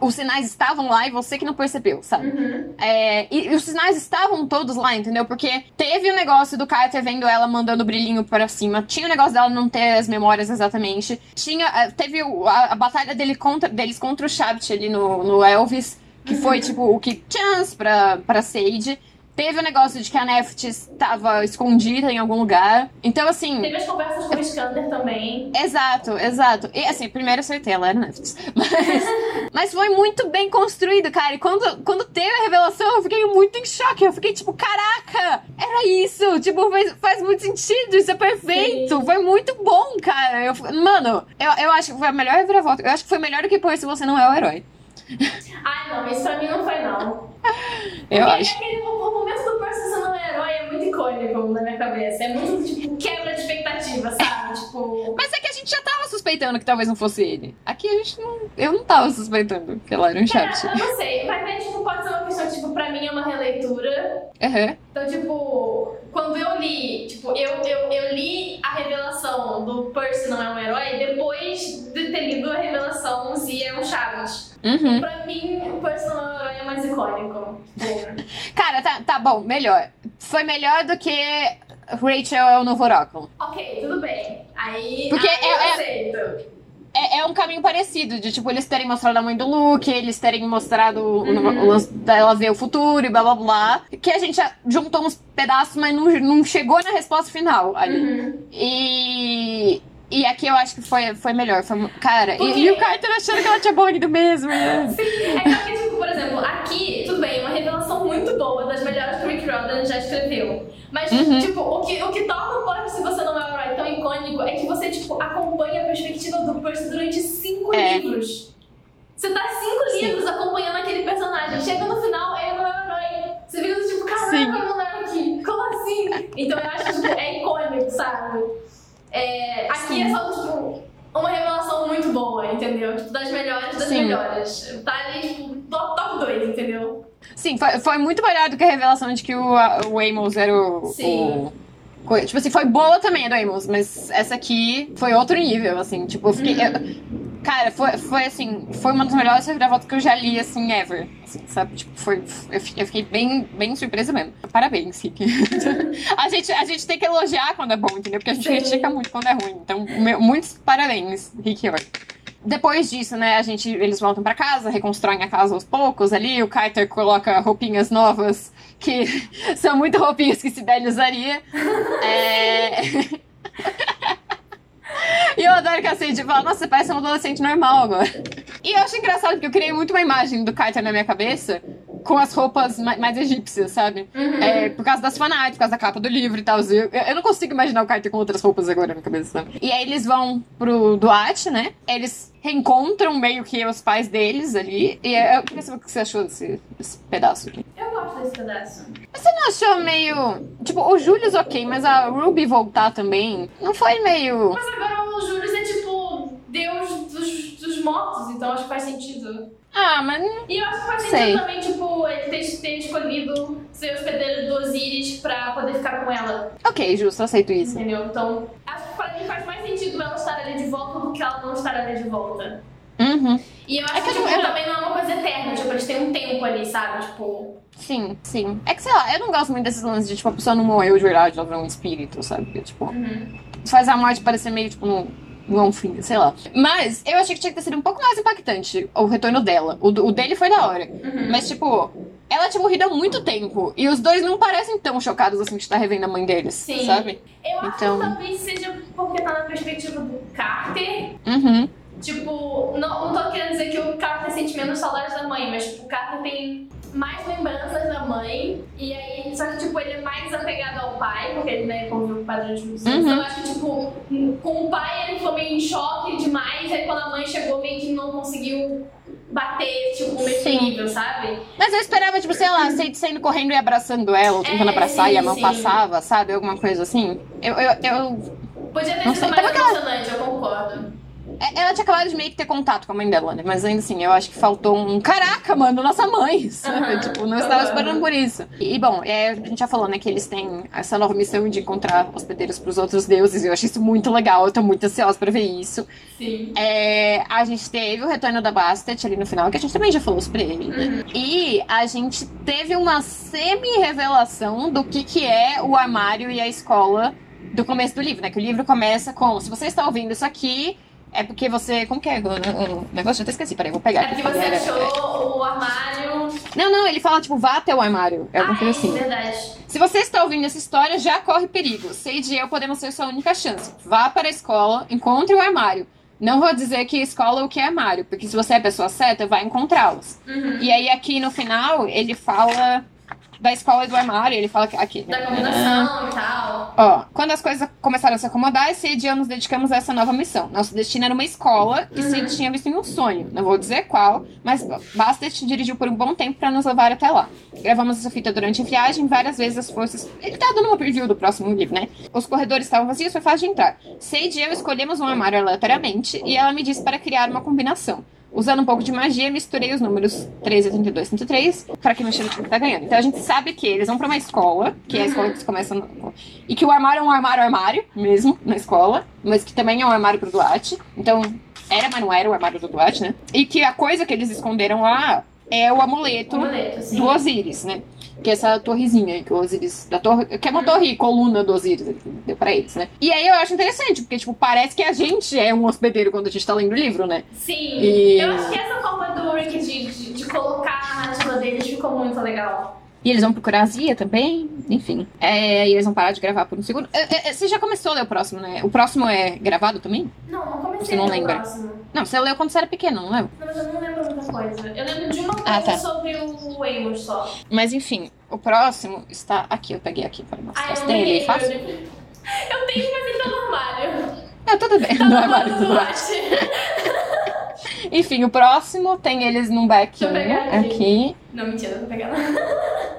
Os sinais estavam lá e você que não percebeu, sabe? Uhum. É, e, e os sinais estavam todos lá, entendeu? Porque teve o negócio do Carter vendo ela mandando o brilhinho pra cima. Tinha o negócio dela não ter as memórias exatamente. Tinha. eh, Teve a, a batalha dele contra, deles contra o Shaft ali no, no Elvis. Que foi, tipo, o que chance pra, pra Sage. Teve o negócio de que a Neft estava escondida em algum lugar. Então, assim. Teve as conversas com o Skander também. Exato, exato. E assim, primeiro eu acertei, ela era Neftis. Mas, mas foi muito bem construído, cara. E quando, quando teve a revelação, eu fiquei muito em choque. Eu fiquei tipo, caraca, era isso. Tipo, faz, faz muito sentido, isso é perfeito. Sim. Foi muito bom, cara. Eu, mano, eu, eu acho que foi a melhor reviravolta. Eu acho que foi melhor do que pôr se você não é o herói. Ai, não, isso pra mim não foi, não. Eu Porque acho. Aquele, o, momento do Percy não é herói é muito icônico na minha cabeça. É muito, tipo, quebra de expectativa, sabe? Tipo. Mas é que a gente já tava suspeitando que talvez não fosse ele. Aqui a gente não. Eu não tava suspeitando que ela era um Shaft. eu não sei. Vai ver, tipo, pode ser uma questão, tipo, pra mim é uma releitura. Aham. Então, tipo, quando eu li, tipo, eu, eu, eu li a revelação do Percy não é um herói depois de ter lido a revelação Z é um Chaves. Uhum. Pra mim, o Percy não é um herói é mais icônico. Cara, tá, tá bom, melhor. Foi melhor do que Rachel é o novo oráculo. ok, tudo bem. Aí, Porque aí é- eu é- aceito. É, é um caminho parecido, de tipo, eles terem mostrado a mãe do Luke, eles terem mostrado o- Uhum. o lance dela ver o futuro e blá blá blá. Que a gente juntou uns pedaços, mas não, não chegou na resposta final ali. Uhum. E. E aqui eu acho que foi, foi melhor. Foi, cara, e- Porque- e, o Carter achando que ela tinha morrido mesmo. né? É que tipo, por exemplo, aqui, tudo bem, uma revelação muito boa, das melhores que o Rick Riordan já escreveu. Mas, Uhum. tipo, o que, o que torna o Percy, se você não é um herói tão icônico, é que você, tipo, acompanha a perspectiva do Percy durante cinco É. livros. Você tá cinco Sim. livros acompanhando aquele personagem. Chega no final, ele não é um herói. Você fica tipo, caraca, Sim. aqui. Como assim? Então eu acho que é icônico, sabe? É, aqui Sim. é só, tipo, uma revelação muito boa, entendeu? Tipo, das melhores das Sim. melhores. Tá ali, tipo, top, top 2, entendeu? Sim, foi, foi muito melhor do que a revelação de que o, a- o Amos era o. Sim. o- Tipo assim, foi boa também a do Amos, mas essa aqui foi outro nível, assim. Tipo, eu fiquei. Uhum. eu- cara, foi, foi assim. Foi uma das melhores reviravoltas que eu já li, assim, ever. assim, sabe? Tipo, foi. Eu fi- eu fiquei bem, bem surpresa mesmo. Parabéns, Rick. a, gente, a gente tem que elogiar quando é bom, entendeu? Porque a gente critica muito quando é ruim. Então, muitos parabéns, Rick York. Depois disso, né, a gente, eles voltam pra casa, reconstroem a casa aos poucos ali, o Carter coloca roupinhas novas, que são muito roupinhas que Sibeli usaria. É... e eu adoro que a Cindy fala, nossa, você parece um adolescente normal agora. E eu acho engraçado, porque eu criei muito uma imagem do Carter na minha cabeça, com as roupas ma- mais egípcias, sabe? Uhum. É, por causa das fanarts, por causa da capa do livro e tal. Eu, eu não consigo imaginar o Carter com outras roupas agora na minha cabeça, sabe? E aí eles vão pro Duarte, né? Eles reencontram meio que os pais deles ali. E eu queria saber o que você achou desse, desse pedaço aqui. Eu gosto desse pedaço. Você não achou meio. Tipo, o Julius ok, mas a Ruby voltar também. Não foi meio. Mas agora o Július é tipo Deus dos, dos mortos, então acho que faz sentido. Ah, mas. E eu acho que faz Sei. sentido também, tipo, ele ter, ter escolhido ser hospedeiro do Osiris pra poder ficar com ela, Ok, justo, aceito isso. entendeu? Então, acho que pra mim faz mais sentido ela de volta do que ela não estar ali de volta. Uhum. E eu acho É que que, tipo, eu- também não é uma coisa eterna, tipo, eles têm um tempo ali, sabe? Tipo, Sim, sim. É que sei lá, eu não gosto muito desses lances de tipo, a pessoa não morreu de verdade, ela virou um espírito, sabe? Porque, tipo, uhum. faz a morte parecer meio, tipo, não, não é um fim, sei lá. Mas eu achei que tinha que ter sido um pouco mais impactante o retorno dela. O, o dele foi da hora. Uhum. Mas, tipo, ela tinha morrido há muito tempo. E os dois não parecem tão chocados assim de estar revendo a mãe deles, Sim. sabe? Eu acho Então- que talvez seja porque tá na perspectiva do Carter. Uhum. Tipo, não, não tô querendo dizer que o Carter sente menos saudade da mãe, mas tipo, o Carter tem mais lembranças da mãe. E aí, só que tipo, ele é mais apegado ao pai, porque ele né, conviveu com o pai durante muitos. Uhum. Então eu acho que, tipo, com o pai ele ficou meio em choque demais. Aí quando a mãe chegou, meio que não conseguiu bater, tipo, o mesmo Sim. nível, sabe? Mas eu esperava, tipo, sei lá, Sage saindo correndo e abraçando ela, ou tentando É, abraçar e a sim, mão sim. passava, sabe? Alguma coisa assim. Eu, eu, eu Podia ter Não sido sei, mais emocionante, eu concordo. É, Ela tinha acabado de meio que ter contato com a mãe dela, né? Mas ainda assim, eu acho que faltou um. Caraca, mano, nossa mãe! Sabe? Aham. Tipo, não estava esperando por isso. E, bom, é, a gente já falou, né, que eles têm essa nova missão de encontrar hospedeiros pros outros deuses. E eu achei isso muito legal. Eu tô muito ansiosa pra ver isso. Sim. É, a gente teve o retorno da Bastet ali no final, que a gente também já falou sobre ele. né? E a gente teve uma semi-revelação do que, que é o armário e a escola do começo do livro, né? Que o livro começa com: se você está ouvindo isso aqui, é porque você. Como que é o negócio? Eu até esqueci, peraí, vou pegar. É porque você Era- achou o armário. Não, não, ele fala, tipo, vá até o armário. É alguma ah, coisa é, assim. verdade. Se você está ouvindo essa história, já corre perigo. Sage e eu podemos ser sua única chance. Vá para a escola, encontre o armário. Não vou dizer que escola ou que é armário, porque se você é a pessoa certa, vai encontrá-los. Uhum. E aí aqui no final, ele fala da escola e do armário, ele fala que aqui. Da combinação e tal. Ó, quando as coisas começaram a se acomodar, Sage e eu nos dedicamos a essa nova missão. Nosso destino era uma escola que Uhum. Tinha visto em um sonho. Não vou dizer qual, mas Bastet dirigiu por um bom tempo para nos levar até lá. Gravamos essa fita durante a viagem, várias vezes as forças. Ele tá dando uma preview do próximo livro, né? Os corredores estavam vazios, foi fácil de entrar. Sage e eu escolhemos um armário aleatoriamente e ela me disse para criar uma combinação. Usando um pouco de magia, misturei os números 13, 32, 33 para que meu time tá ganhando. Então a gente sabe que eles vão pra uma escola, que é a escola que eles começam. no- E que o armário é um armário armário, mesmo, na escola, mas que também é um armário pro Duarte. Então, era, mas não era o armário do Duarte, né? E que a coisa que eles esconderam lá é o amuleto Amuleto, sim. do Osíris, né? Que é essa torrezinha aí que o Osíris. Da torre, que é uma torre coluna do Osíris, ele deu pra eles, né? E aí eu acho interessante, porque, tipo, parece que a gente é um hospedeiro quando a gente tá lendo o livro, né? Sim. E- Eu acho que essa forma do Rick de, de, de colocar a narrativa deles ficou muito legal. E eles vão procurar a Zia também, enfim. É, e eles vão parar de gravar por um segundo. É, é, você já começou a ler o próximo, né? O próximo é gravado também? Não, não comecei Você não lembra? próximo. Não, você leu quando você era pequeno, não lembro. Não, mas eu não lembro muita coisa. Eu lembro de uma coisa Ah, tá. sobre o Amos só. Mas enfim, o próximo está aqui. Eu peguei aqui para mostrar. Ah, Você tem ele fácil? Eu tenho, mas ele tá no armário. É, tudo bem. Tá no no armário do do. Enfim, o próximo tem eles num pegar aqui. Não, mentira, não vou pegar não.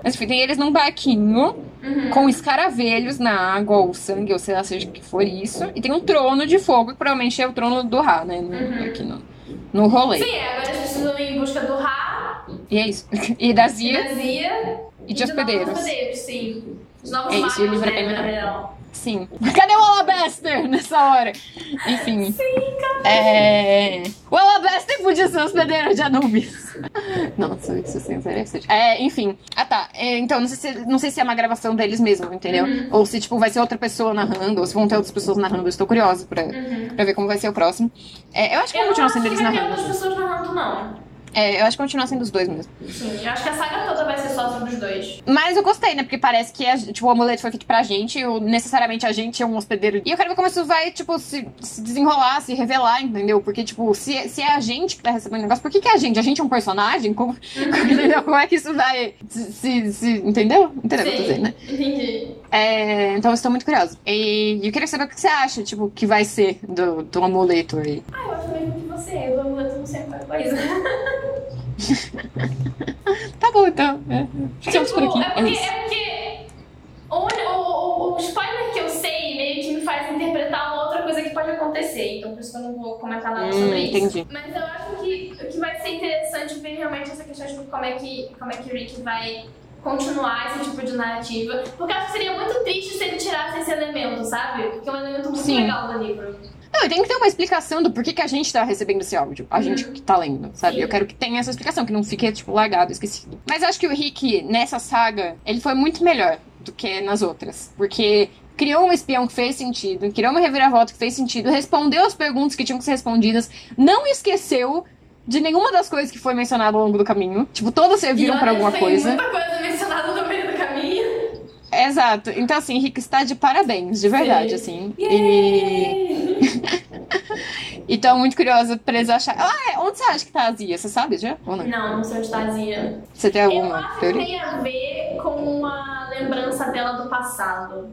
Mas enfim, tem eles num barquinho Uhum. com escaravelhos na água ou sangue, ou sei lá, seja o que for isso. E tem um trono de fogo, que provavelmente é o trono do Ra, né? no- Uhum. Aqui no, no rolê. Sim, é, agora eles precisam ir em busca do Ra, E é isso. E da e Zia da Zia e de hospedeiros. novos hospedeiros, sim. Os novos É isso, e o magos, livro é bem real. Sim. Cadê o Alabaster nessa hora? Enfim. Sim, cara. É... O Alabaster podia ser hospedeiro de Anubis. Nossa, isso é interessante. É, enfim. Ah, tá. É, então, não sei, se, não sei se é uma gravação deles mesmo, entendeu? Uhum. Ou se, tipo, vai ser outra pessoa narrando, ou se vão ter outras pessoas narrando. Eu estou curiosa pra, Uhum. pra ver como vai ser o próximo. É, eu acho que Eu vai não continuar acho sendo que eles vai ter narrando. outras pessoas narrando, não. É, eu acho que continua sendo os dois mesmo. Sim, eu acho que a saga toda vai ser só sobre os dois. Mas eu gostei, né? Porque parece que a- tipo, o amuleto foi feito pra gente, ou necessariamente a gente é um hospedeiro. E eu quero ver como isso vai, tipo, se, se desenrolar, se revelar, entendeu? Porque, tipo, se, se é a gente que tá recebendo o negócio, por que, que é a gente? A gente é um personagem? Como, entendeu? como é que isso vai. Se, se- se- entendeu? Entendeu o que eu tô dizendo, né? entendi. É, então eu estou muito curiosa. E eu queria saber o que você acha, tipo, que vai ser do, do amuleto aí. Ah, eu acho você. Eu amo não sei muita coisa. Tá bom, então. É. Ficamos por aqui. é porque, isso. é porque o, o, o, spoiler que eu sei meio que me faz interpretar uma outra coisa que pode acontecer. Então por isso que eu não vou comentar nada Hum, sobre isso. entendi. Mas eu acho que o que vai ser interessante ver realmente essa questão de como é que, como é que Rick vai continuar esse tipo de narrativa. Porque eu acho que seria muito triste se ele tirasse esse elemento, sabe? Porque é um elemento muito Sim. legal do livro. Não, e tem que ter uma explicação do porquê que a gente tá recebendo esse áudio. A gente Uhum. que tá lendo, sabe? Sim. Eu quero que tenha essa explicação, que não fique, tipo, largado, esquecido. Mas eu acho que o Rick, nessa saga, ele foi muito melhor do que nas outras. Porque criou um espião que fez sentido, criou uma reviravolta que fez sentido, respondeu as perguntas que tinham que ser respondidas, não esqueceu de nenhuma das coisas que foi mencionado ao longo do caminho. Tipo, todas serviram olha, alguma coisa. muita coisa mencionada no. Exato. Então, assim, Rick está de parabéns, de verdade, Sim. assim. Yay! E tô muito curiosa pra eles acharem. Ah, é, onde você acha que tá a Zia? Você sabe já? Ou não? Não, não sei onde tá a Zia. Você tem Eu alguma acho que teoria? tem a ver com uma lembrança dela do passado.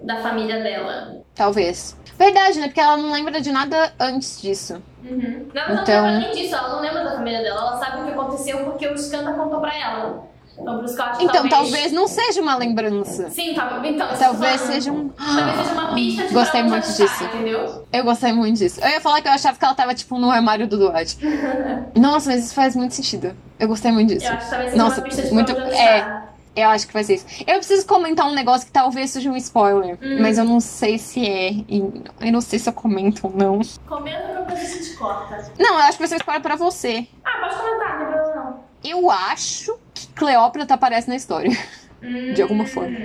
Da família dela. Talvez. Verdade, né? Porque ela não lembra de nada antes disso. Uhum. Não Então- lembra nem disso, ela não lembra da família dela. Ela sabe o que aconteceu porque o Skanda contou pra ela. Então, acho que Então, talvez não seja uma lembrança. Sim, tá, então, Talvez falando. seja um. Talvez seja uma pista de Gostei muito achar, disso. Entendeu? Eu gostei muito disso. Eu ia falar que eu achava que ela tava, tipo, no armário do Dwight. Nossa, mas isso faz muito sentido. Eu gostei muito disso. Eu acho que talvez seja Nossa, uma pista de muito- é. Eu acho que vai ser isso. Eu preciso comentar um negócio que talvez seja um spoiler. Hum. Mas eu não sei se é. E eu não sei se eu comento ou não. Comenta pra ver se gente corta. Não, eu acho que vai ser um spoiler pra você. Ah, pode comentar, não. Eu acho que Cleópatra aparece na história. De alguma forma.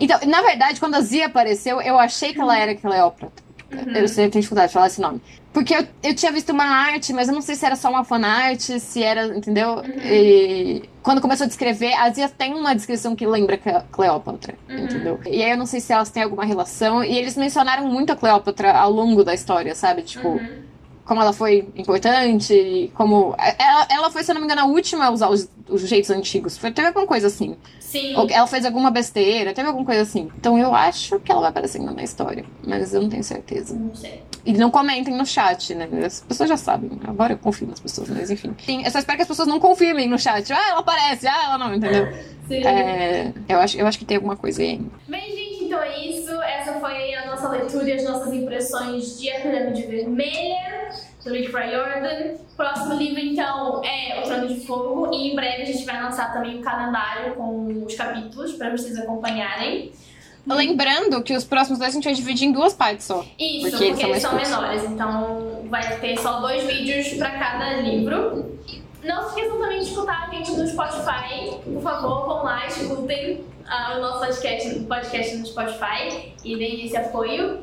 Então, na verdade, quando a Zia apareceu, eu achei que ela era Cleópatra. Uhum. Eu tenho dificuldade de falar esse nome. Porque eu, eu tinha visto uma arte, mas eu não sei se era só uma fanart, se era, entendeu? Uhum. E quando começou a descrever, a Zia tem uma descrição que lembra Cle- Cleópatra, Uhum. entendeu? E aí eu não sei se elas têm alguma relação. E eles mencionaram muito a Cleópatra ao longo da história, sabe? Tipo, Uhum. Como ela foi importante, como. Ela, ela foi, se eu não me engano, a última a usar os, os jeitos antigos. Foi, teve alguma coisa assim. Sim. Ou ela fez alguma besteira, teve alguma coisa assim. Então eu acho que ela vai aparecendo na história, mas eu não tenho certeza. Não sei. E não comentem no chat, né? As pessoas já sabem. Agora eu confio nas pessoas, mas enfim. Sim, eu só espero que as pessoas não confirmem no chat. Ah, ela aparece, ah, ela não, entendeu? Sim. É, eu, acho, eu acho que tem alguma coisa aí ainda. Bem, gente, então é isso. Essa foi a nossa leitura e as nossas impressões de A Pirâmide Vermelha, do Rick Riordan. Próximo livro, então, é O Trono de Fogo. E em breve a gente vai lançar também um calendário com os capítulos para vocês acompanharem. Lembrando que os próximos dois a gente vai dividir em duas partes só. Isso, Porque porque, eles são eles são menores. Então vai ter só dois vídeos para cada livro. Não se esqueçam também de escutar a gente no Spotify. Por favor, vão lá, escutem ah, o nosso podcast, podcast no Spotify e deem esse apoio.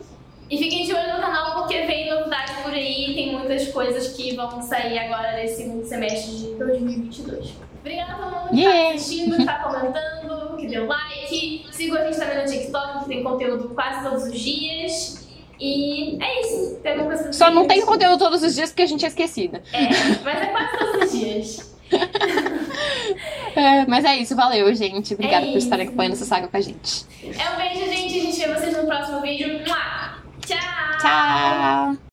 E fiquem de olho no canal porque vem novidade por aí. Tem muitas coisas que vão sair agora nesse segundo semestre de 2022. Obrigada a todo mundo que Yeah. tá assistindo, que tá comentando, que deu like. Sigam a gente também no TikTok, que tem conteúdo quase todos os dias. E é isso. Só não tem conteúdo todos os dias porque a gente é esquecida. É, mas é quase todos os dias. É, mas é isso, valeu, gente. Obrigada É por estarem acompanhando essa saga com a gente. É um beijo, gente. A gente vê vocês no próximo vídeo. Tchau! Tchau!